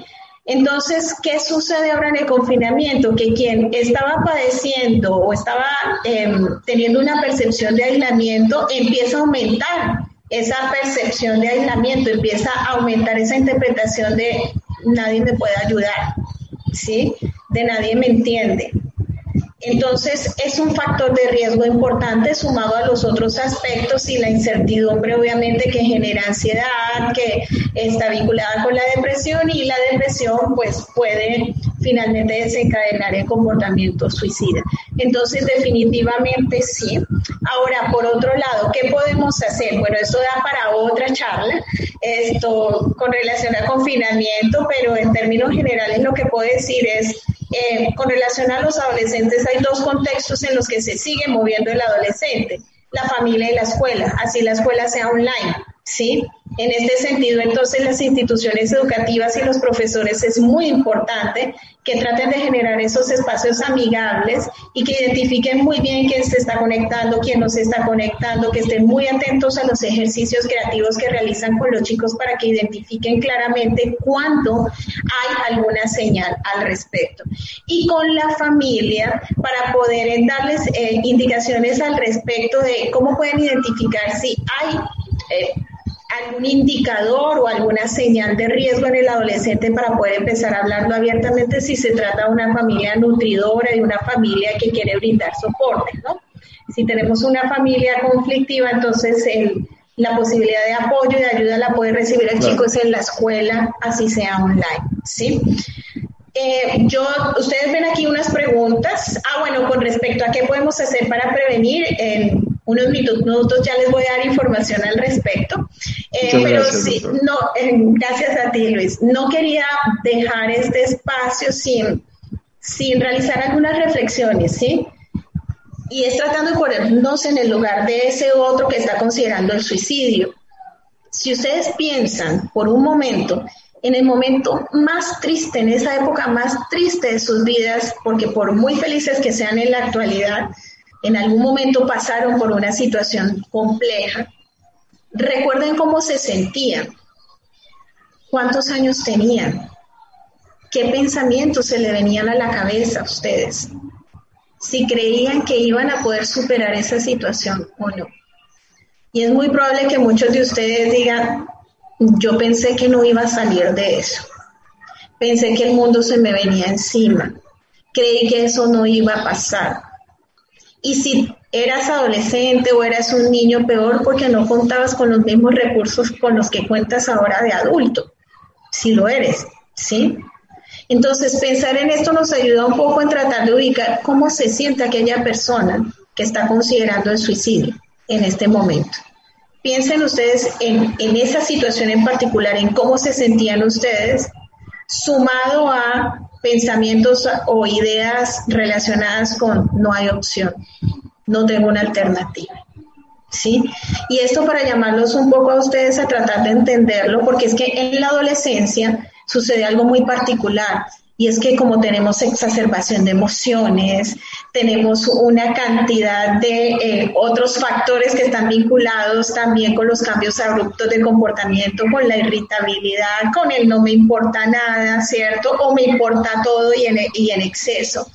Entonces, ¿qué sucede ahora en el confinamiento? Que quien estaba padeciendo o estaba em, teniendo una percepción de aislamiento empieza a aumentar esa percepción de aislamiento, empieza a aumentar esa interpretación de nadie me puede ayudar, ¿sí? De nadie me entiende. Entonces, es un factor de riesgo importante sumado a los otros aspectos y la incertidumbre, obviamente, que genera ansiedad, que está vinculada con la depresión y la depresión, pues, puede finalmente desencadenar el comportamiento suicida. Entonces, definitivamente sí. Ahora, por otro lado, ¿qué podemos hacer? Bueno, esto da para otra charla, esto con relación al confinamiento, pero en términos generales lo que puedo decir es eh, con relación a los adolescentes hay dos contextos en los que se sigue moviendo el adolescente, la familia y la escuela, así la escuela sea online, ¿sí? En este sentido, entonces, las instituciones educativas y los profesores es muy importante que traten de generar esos espacios amigables y que identifiquen muy bien quién se está conectando, quién no se está conectando, que estén muy atentos a los ejercicios creativos que realizan con los chicos para que identifiquen claramente cuándo hay alguna señal al respecto. Y con la familia para poder darles eh, indicaciones al respecto de cómo pueden identificar si hay... Eh, algún indicador o alguna señal de riesgo en el adolescente para poder empezar a hablarlo abiertamente si se trata de una familia nutridora, de una familia que quiere brindar soporte, ¿no? Si tenemos una familia conflictiva, entonces la posibilidad de apoyo y de ayuda la puede recibir el chico en la escuela, así sea online, ¿sí? Eh, yo, ustedes ven aquí unas preguntas. Ah, bueno, con respecto a qué podemos hacer para prevenir, en unos minutos ya les voy a dar información al respecto. Eh, pero sí, no, eh, gracias a ti, Luis. No quería dejar este espacio sin, sin realizar algunas reflexiones, ¿sí? Y es tratando de ponernos en el lugar de ese otro que está considerando el suicidio. Si ustedes piensan por un momento en el momento más triste, en esa época más triste de sus vidas, porque por muy felices que sean en la actualidad, en algún momento pasaron por una situación compleja. Recuerden cómo se sentían, cuántos años tenían, qué pensamientos se le venían a la cabeza a ustedes, si creían que iban a poder superar esa situación o no. Y es muy probable que muchos de ustedes digan, yo pensé que no iba a salir de eso. Pensé que el mundo se me venía encima. Creí que eso no iba a pasar. Y si eras adolescente o eras un niño, peor porque no contabas con los mismos recursos con los que cuentas ahora de adulto. Si lo eres, ¿sí? Entonces, pensar en esto nos ayuda un poco en tratar de ubicar cómo se siente aquella persona que está considerando el suicidio en este momento. Piensen ustedes en, esa situación en particular, en cómo se sentían ustedes, sumado a pensamientos o ideas relacionadas con no hay opción, no tengo una alternativa. ¿Sí? Y esto para llamarlos un poco a ustedes a tratar de entenderlo, porque es que en la adolescencia sucede algo muy particular y es que como tenemos exacerbación de emociones, tenemos una cantidad de eh, otros factores que están vinculados también con los cambios abruptos de comportamiento, con la irritabilidad, con el no me importa nada, ¿cierto? O me importa todo y en, y en exceso.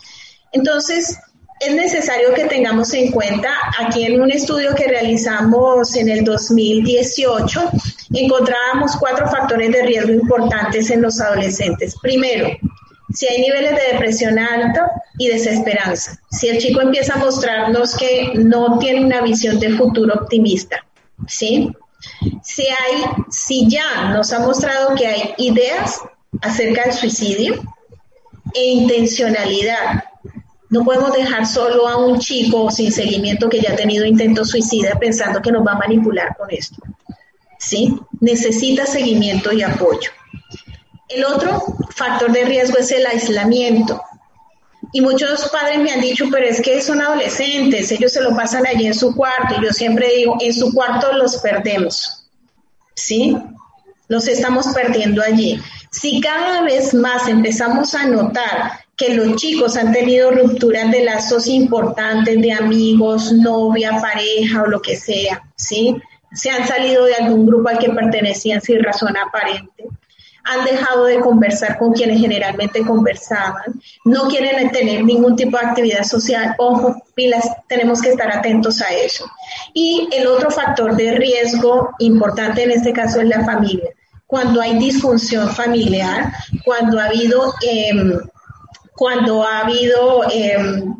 Entonces, es necesario que tengamos en cuenta, aquí en un estudio que realizamos en el 2018, encontrábamos cuatro factores de riesgo importantes en los adolescentes. Primero, si hay niveles de depresión alta y desesperanza, si el chico empieza a mostrarnos que no tiene una visión de futuro optimista, ¿sí? Si hay, si ya nos ha mostrado que hay ideas acerca del suicidio e intencionalidad. No podemos dejar solo a un chico sin seguimiento que ya ha tenido intento suicida pensando que nos va a manipular con esto. ¿Sí? Necesita seguimiento y apoyo. El otro factor de riesgo es el aislamiento. Y muchos padres me han dicho, pero es que son adolescentes, ellos se lo pasan allí en su cuarto. Y yo siempre digo, en su cuarto los perdemos. ¿Sí? Los estamos perdiendo allí. Si cada vez más empezamos a notar que los chicos han tenido rupturas de lazos importantes de amigos, novia, pareja o lo que sea, ¿sí? Se han salido de algún grupo al que pertenecían sin razón aparente han dejado de conversar con quienes generalmente conversaban, no quieren tener ningún tipo de actividad social. Ojo, pilas, tenemos que estar atentos a eso. Y el otro factor de riesgo importante en este caso es la familia. Cuando hay disfunción familiar, cuando ha habido, em, cuando ha habido em,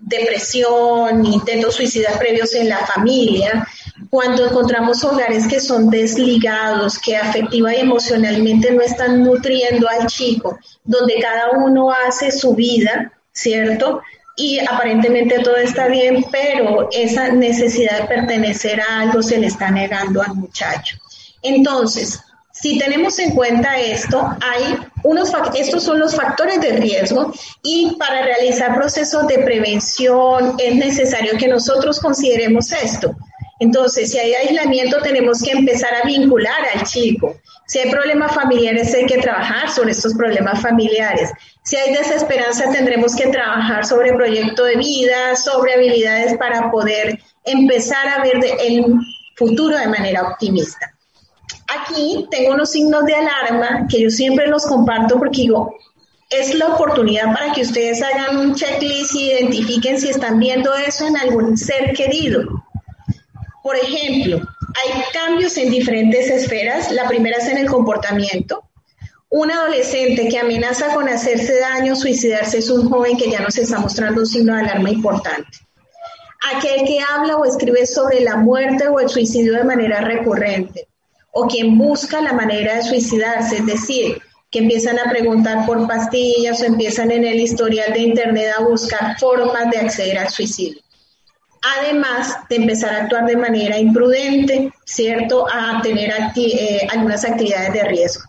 depresión, intentos suicidas previos en la familia, cuando encontramos hogares que son desligados, que afectiva y emocionalmente no están nutriendo al chico, donde cada uno hace su vida, ¿cierto? Y aparentemente todo está bien, pero esa necesidad de pertenecer a algo se le está negando al muchacho. Entonces, si tenemos en cuenta esto, hay unos, estos son los factores de riesgo y para realizar procesos de prevención es necesario que nosotros consideremos esto. Entonces, si hay aislamiento, tenemos que empezar a vincular al chico. Si hay problemas familiares, hay que trabajar sobre estos problemas familiares. Si hay desesperanza, tendremos que trabajar sobre proyecto de vida, sobre habilidades para poder empezar a ver el futuro de manera optimista. Aquí tengo unos signos de alarma que yo siempre los comparto porque digo, es la oportunidad para que ustedes hagan un checklist y identifiquen si están viendo eso en algún ser querido. Por ejemplo, hay cambios en diferentes esferas. La primera es en el comportamiento. Un adolescente que amenaza con hacerse daño, suicidarse, es un joven que ya nos está mostrando un signo de alarma importante. Aquel que habla o escribe sobre la muerte o el suicidio de manera recurrente o quien busca la manera de suicidarse, es decir, que empiezan a preguntar por pastillas o empiezan en el historial de Internet a buscar formas de acceder al suicidio. Además de empezar a actuar de manera imprudente, ¿cierto? A tener eh, algunas actividades de riesgo.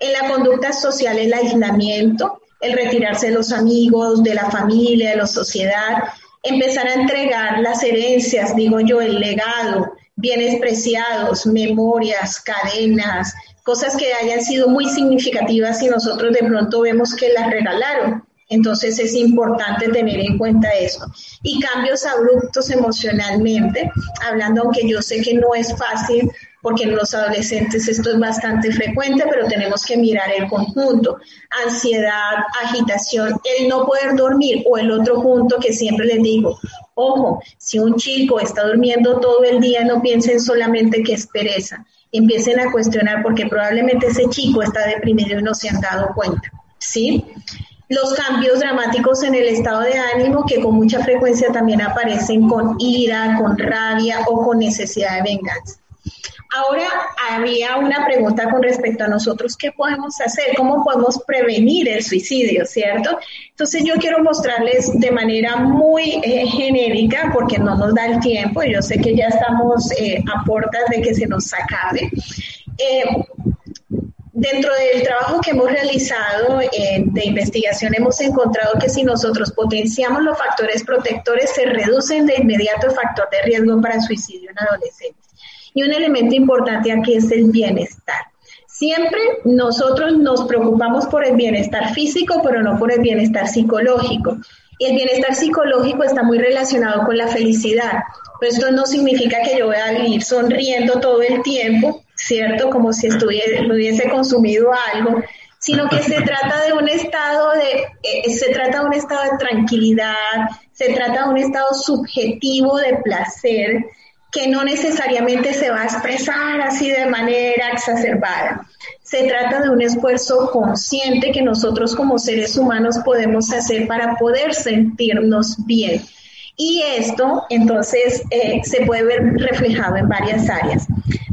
En la conducta social, el aislamiento, el retirarse de los amigos, de la familia, de la sociedad, empezar a entregar las herencias, digo yo, el legado, bienes preciados, memorias, cadenas, cosas que hayan sido muy significativas y nosotros de pronto vemos que las regalaron. Entonces es importante tener en cuenta eso. Y cambios abruptos emocionalmente, hablando aunque yo sé que no es fácil porque en los adolescentes esto es bastante frecuente, pero tenemos que mirar el conjunto. Ansiedad, agitación, el no poder dormir o el otro punto que siempre les digo, ojo, si un chico está durmiendo todo el día, no piensen solamente que es pereza, empiecen a cuestionar porque probablemente ese chico está deprimido y no se han dado cuenta, ¿sí? Los cambios dramáticos en el estado de ánimo que con mucha frecuencia también aparecen con ira, con rabia o con necesidad de venganza. Ahora había una pregunta con respecto a nosotros, ¿qué podemos hacer? ¿Cómo podemos prevenir el suicidio, cierto? Entonces yo quiero mostrarles de manera muy eh, genérica, porque no nos da el tiempo, yo sé que ya estamos eh, a puertas de que se nos acabe. Eh, dentro del trabajo que hemos realizado de investigación hemos encontrado que si nosotros potenciamos los factores protectores se reducen de inmediato el factor de riesgo para suicidio en adolescentes. Y un elemento importante aquí es el bienestar. Siempre nosotros nos preocupamos por el bienestar físico, pero no por el bienestar psicológico. Y el bienestar psicológico está muy relacionado con la felicidad. Pero esto no significa que yo voy a vivir sonriendo todo el tiempo, ¿cierto? Como si estuviese, hubiese consumido algo, sino que se trata de un estado de, eh, se trata un estado de tranquilidad, se trata de un estado subjetivo de placer, que no necesariamente se va a expresar así de manera exacerbada. Se trata de un esfuerzo consciente que nosotros como seres humanos podemos hacer para poder sentirnos bien. Y esto entonces eh, se puede ver reflejado en varias áreas.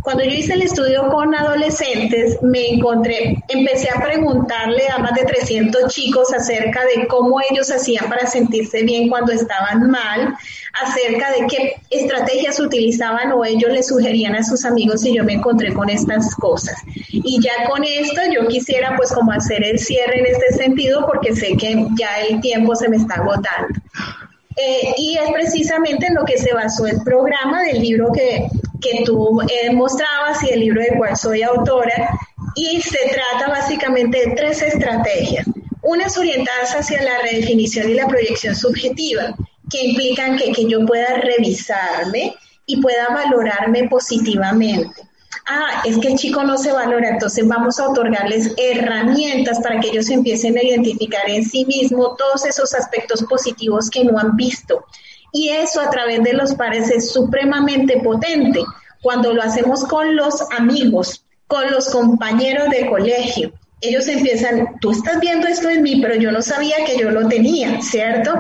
Cuando yo hice el estudio con adolescentes, me encontré, empecé a preguntarle a más de 300 chicos acerca de cómo ellos hacían para sentirse bien cuando estaban mal, acerca de qué estrategias utilizaban o ellos le sugerían a sus amigos y yo me encontré con estas cosas. Y ya con esto yo quisiera pues como hacer el cierre en este sentido porque sé que ya el tiempo se me está agotando. Eh, y es precisamente en lo que se basó el programa del libro que, que tú eh, mostrabas y el libro del cual soy autora. Y se trata básicamente de tres estrategias. Unas orientadas hacia la redefinición y la proyección subjetiva, que implican que, que yo pueda revisarme y pueda valorarme positivamente ah, es que el chico no se valora, entonces vamos a otorgarles herramientas para que ellos empiecen a identificar en sí mismo todos esos aspectos positivos que no han visto. Y eso a través de los pares es supremamente potente cuando lo hacemos con los amigos, con los compañeros de colegio. ellos empiezan, tú estás viendo esto en mí, pero yo no sabía que yo lo tenía, ¿cierto?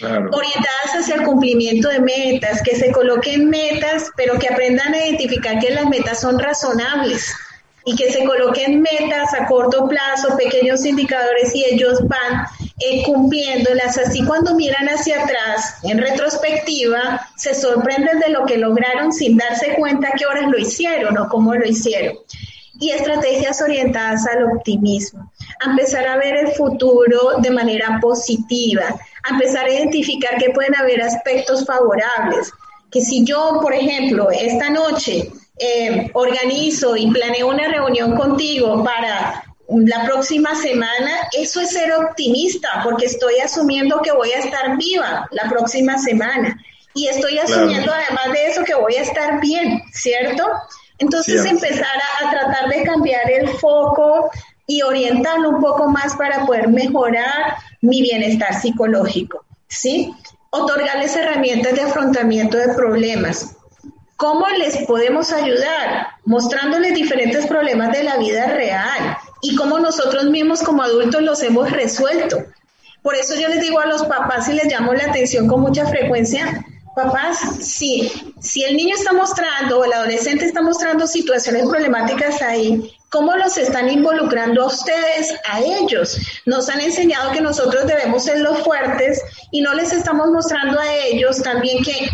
Orientadas hacia el cumplimiento de metas, que se coloquen metas, pero que aprendan a identificar que las metas son razonables y que se coloquen metas a corto plazo, pequeños indicadores y ellos van eh, cumpliéndolas. Así cuando miran hacia atrás, en retrospectiva, se sorprenden de lo que lograron sin darse cuenta qué horas lo hicieron o cómo lo hicieron. Y estrategias orientadas al optimismo, a empezar a ver el futuro de manera positiva, a empezar a identificar que pueden haber aspectos favorables, que si yo, por ejemplo, esta noche eh, organizo y planeo una reunión contigo para la próxima semana, eso es ser optimista, porque estoy asumiendo que voy a estar viva la próxima semana. Y estoy asumiendo además de eso que voy a estar bien, ¿cierto? Entonces empezar a, tratar de cambiar el foco y orientarlo un poco más para poder mejorar mi bienestar psicológico, ¿sí? Otorgarles herramientas de afrontamiento de problemas. ¿Cómo les podemos ayudar? Mostrándoles diferentes problemas de la vida real y cómo nosotros mismos como adultos los hemos resuelto. Por eso yo les digo a los papás y les llamo la atención con mucha frecuencia, Papás, si, si el niño está mostrando o el adolescente está mostrando situaciones problemáticas ahí, ¿cómo los están involucrando a ustedes, a ellos? Nos han enseñado que nosotros debemos ser los fuertes y no les estamos mostrando a ellos también que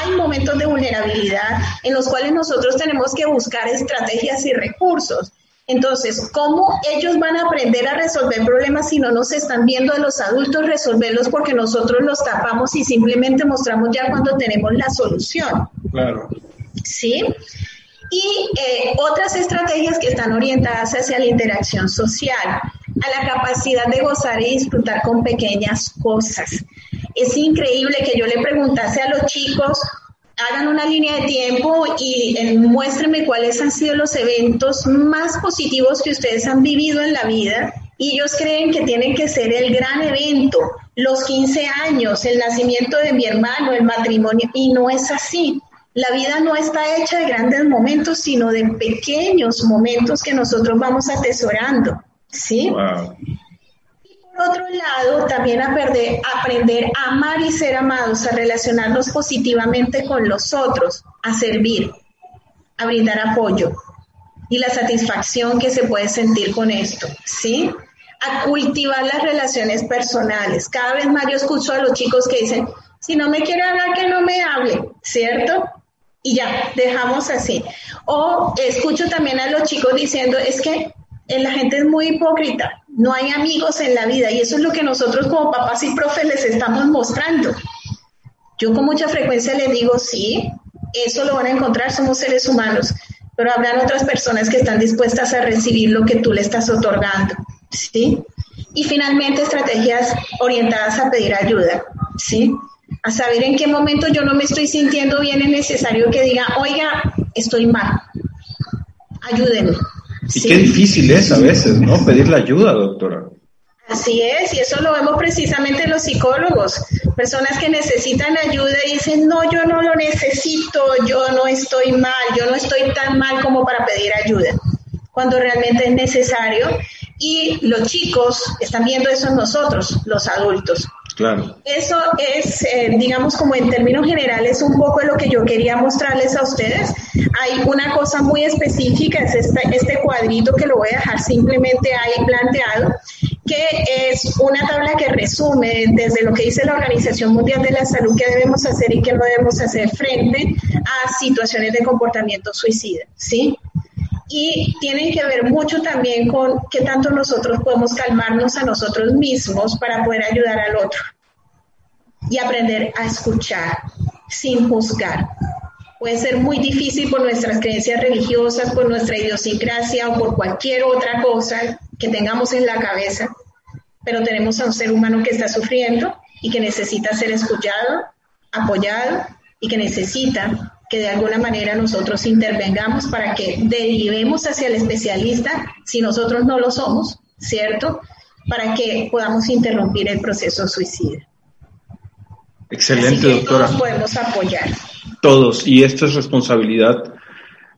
hay momentos de vulnerabilidad en los cuales nosotros tenemos que buscar estrategias y recursos. Entonces, ¿cómo ellos van a aprender a resolver problemas si no nos están viendo a los adultos resolverlos porque nosotros los tapamos y simplemente mostramos ya cuando tenemos la solución? Claro. ¿Sí? Y eh, otras estrategias que están orientadas hacia la interacción social, a la capacidad de gozar y disfrutar con pequeñas cosas. Es increíble que yo le preguntase a los chicos, hagan una línea de tiempo y eh, muéstrenme cuáles han sido los eventos más positivos que ustedes han vivido en la vida. Y ellos creen que tienen que ser el gran evento, los 15 años, el nacimiento de mi hermano, el matrimonio, y no es así. La vida no está hecha de grandes momentos, sino de pequeños momentos que nosotros vamos atesorando. ¿Sí? Otro lado, también aprender, aprender a amar y ser amados, a relacionarnos positivamente con los otros, a servir, a brindar apoyo y la satisfacción que se puede sentir con esto, ¿sí? A cultivar las relaciones personales. Cada vez más yo escucho a los chicos que dicen, si no me quiere hablar, que no me hable, ¿cierto? Y ya, dejamos así. O escucho también a los chicos diciendo, es que la gente es muy hipócrita, no hay amigos en la vida y eso es lo que nosotros como papás y profes les estamos mostrando. Yo con mucha frecuencia les digo, sí, eso lo van a encontrar, somos seres humanos, pero habrán otras personas que están dispuestas a recibir lo que tú le estás otorgando, ¿sí? Y finalmente estrategias orientadas a pedir ayuda, ¿sí? A saber en qué momento yo no me estoy sintiendo bien es necesario que diga, oiga, estoy mal, ayúdenme, y qué difícil es a veces, ¿no? Pedir la ayuda, doctora. Así es, y eso lo vemos precisamente los psicólogos, personas que necesitan ayuda y dicen, no, yo no lo necesito, yo no estoy mal, yo no estoy tan mal como para pedir ayuda, cuando realmente es necesario. Y los chicos están viendo eso en nosotros, los adultos. Eso es, eh, digamos, como en términos generales, un poco lo que yo quería mostrarles a ustedes. Hay una cosa muy específica, es este, cuadrito que lo voy a dejar simplemente ahí planteado, que es una tabla que resume desde lo que dice la Organización Mundial de la Salud que debemos hacer y qué no debemos hacer frente a situaciones de comportamiento suicida, ¿sí? Y tienen que ver mucho también con qué tanto nosotros podemos calmarnos a nosotros mismos para poder ayudar al otro y aprender a escuchar sin juzgar. Puede ser muy difícil por nuestras creencias religiosas, por nuestra idiosincrasia o por cualquier otra cosa que tengamos en la cabeza, pero tenemos a un ser humano que está sufriendo y que necesita ser escuchado, apoyado y que necesita que de alguna manera nosotros intervengamos para que derivemos hacia el especialista si nosotros no lo somos, ¿cierto? Para que podamos interrumpir el proceso suicida. Excelente, doctora. Todos podemos apoyar. Todos, y esto es responsabilidad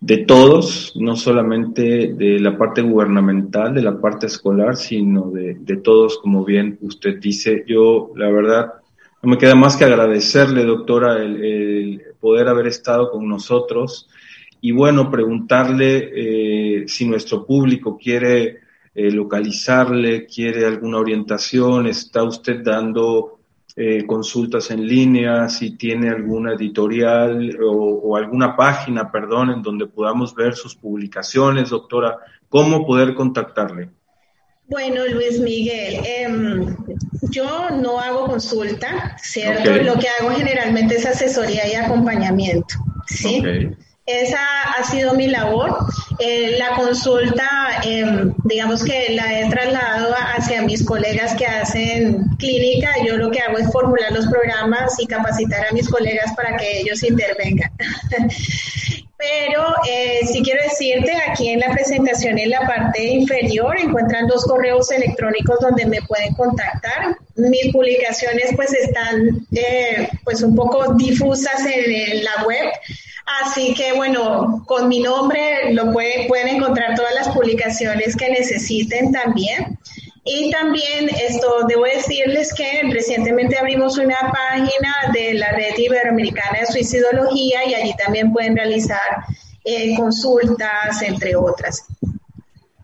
de todos, no solamente de la parte gubernamental, de la parte escolar, sino de, de todos, como bien usted dice. Yo, la verdad, no me queda más que agradecerle, doctora, el, poder haber estado con nosotros y bueno, preguntarle eh, si nuestro público quiere eh, localizarle, quiere alguna orientación, está usted dando eh, consultas en línea, si tiene alguna editorial o, alguna página, perdón, en donde podamos ver sus publicaciones, doctora, ¿cómo poder contactarle? Bueno, Luis Miguel, em, yo no hago consulta, ¿cierto? Lo que hago generalmente es asesoría y acompañamiento, ¿sí? Esa ha sido mi labor. Eh, la consulta, em, digamos que la he trasladado hacia mis colegas que hacen clínica. Yo lo que hago es formular los programas y capacitar a mis colegas para que ellos intervengan. Pero eh, si quiero decirte, aquí en la presentación, en la parte inferior, encuentran dos correos electrónicos donde me pueden contactar. Mis publicaciones pues están eh, pues un poco difusas en, la web. Así que bueno, con mi nombre lo pueden encontrar todas las publicaciones que necesiten también. Y también esto, debo decirles que recientemente abrimos una página de la Red Iberoamericana de Suicidología y allí también pueden realizar eh, consultas, entre otras.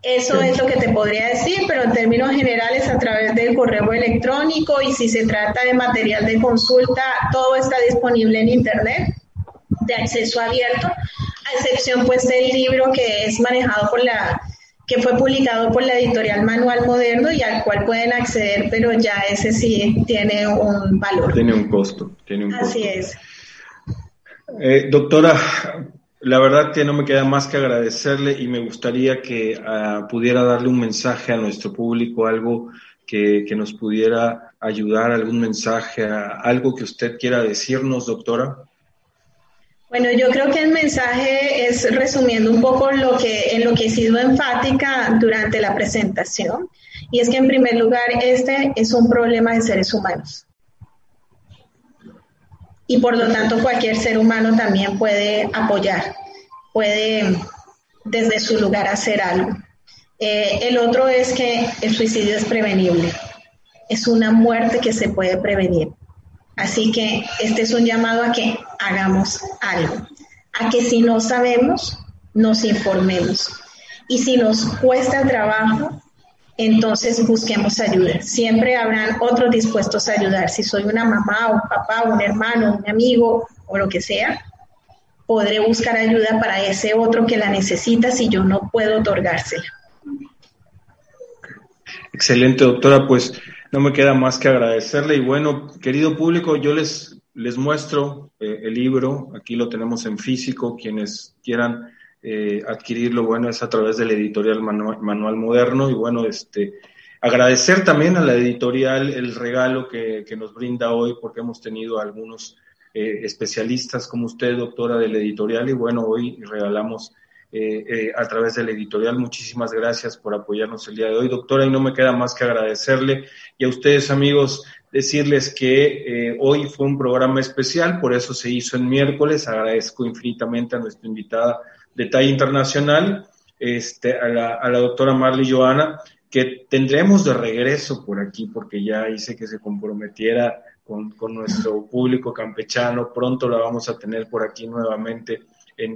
Eso es lo que te podría decir, pero en términos generales a través del correo electrónico y si se trata de material de consulta, todo está disponible en Internet de acceso abierto, a excepción pues del libro que es manejado por la que fue publicado por la editorial Manual Moderno y al cual pueden acceder, pero ya ese sí tiene un valor. Tiene un costo. Tiene un Así es. Eh, doctora, la verdad que no me queda más que agradecerle y me gustaría que ah, pudiera darle un mensaje a nuestro público, algo que, que nos pudiera ayudar, algún mensaje, algo que usted quiera decirnos, doctora. Bueno, yo creo que el mensaje es resumiendo un poco lo que, en lo que he sido enfática durante la presentación, y es que en primer lugar este es un problema de seres humanos. Y por lo tanto cualquier ser humano también puede apoyar, puede desde su lugar hacer algo. Eh, el otro es que el suicidio es prevenible, es una muerte que se puede prevenir. Así que este es un llamado a que hagamos algo, a que si no sabemos, nos informemos. Y si nos cuesta trabajo, entonces busquemos ayuda. Siempre habrán otros dispuestos a ayudar. Si soy una mamá un papá, un hermano, un amigo o lo que sea, podré buscar ayuda para ese otro que la necesita si yo no puedo otorgársela. Excelente, doctora. Pues no me queda más que agradecerle y bueno, querido público, yo les, les muestro eh, el libro, aquí lo tenemos en físico, quienes quieran eh, adquirirlo, bueno, es a través del editorial Manual, Moderno. Y bueno, este, agradecer también a la editorial el regalo que, nos brinda hoy porque hemos tenido algunos eh, especialistas como usted, doctora del editorial, y bueno, hoy regalamos eh, a través del editorial. Muchísimas gracias por apoyarnos el día de hoy, doctora, y no me queda más que agradecerle. Y a ustedes, amigos, decirles que eh, hoy fue un programa especial, por eso se hizo en miércoles. Agradezco infinitamente a nuestra invitada de talla internacional, este, a, la, a la doctora Marley Joana, que tendremos de regreso por aquí, porque ya hice que se comprometiera con, con nuestro público campechano. Pronto la vamos a tener por aquí nuevamente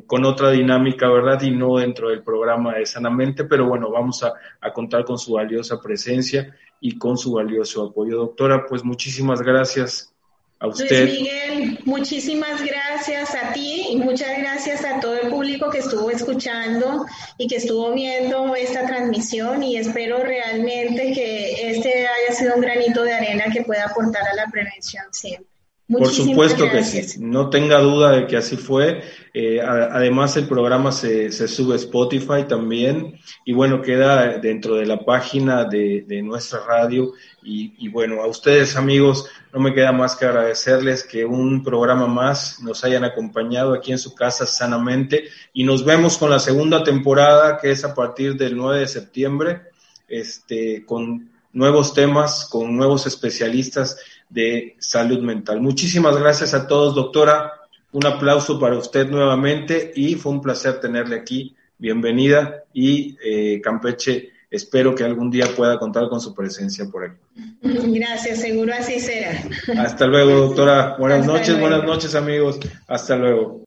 con otra dinámica, ¿verdad? Y no dentro del programa de Sanamente, pero bueno, vamos a, contar con su valiosa presencia y con su valioso apoyo. Doctora, pues muchísimas gracias a usted. Luis Miguel, muchísimas gracias a ti y muchas gracias a todo el público que estuvo escuchando y que estuvo viendo esta transmisión y espero realmente que este haya sido un granito de arena que pueda aportar a la prevención siempre. Por supuesto que sí, no tenga duda de que así fue. Eh, además, el programa se, se, sube a Spotify también y bueno, queda dentro de la página de, de nuestra radio. Y, y, bueno, a ustedes amigos, no me queda más que agradecerles que un programa más nos hayan acompañado aquí en su casa sanamente y nos vemos con la segunda temporada que es a partir del 9 de septiembre, este, con nuevos temas, con nuevos especialistas de salud mental. Muchísimas gracias a todos, doctora. Un aplauso para usted nuevamente y fue un placer tenerle aquí. Bienvenida y eh, Campeche, espero que algún día pueda contar con su presencia por aquí. Gracias, seguro así será. Hasta luego, doctora. Buenas noches, buenas noches, amigos. Hasta luego.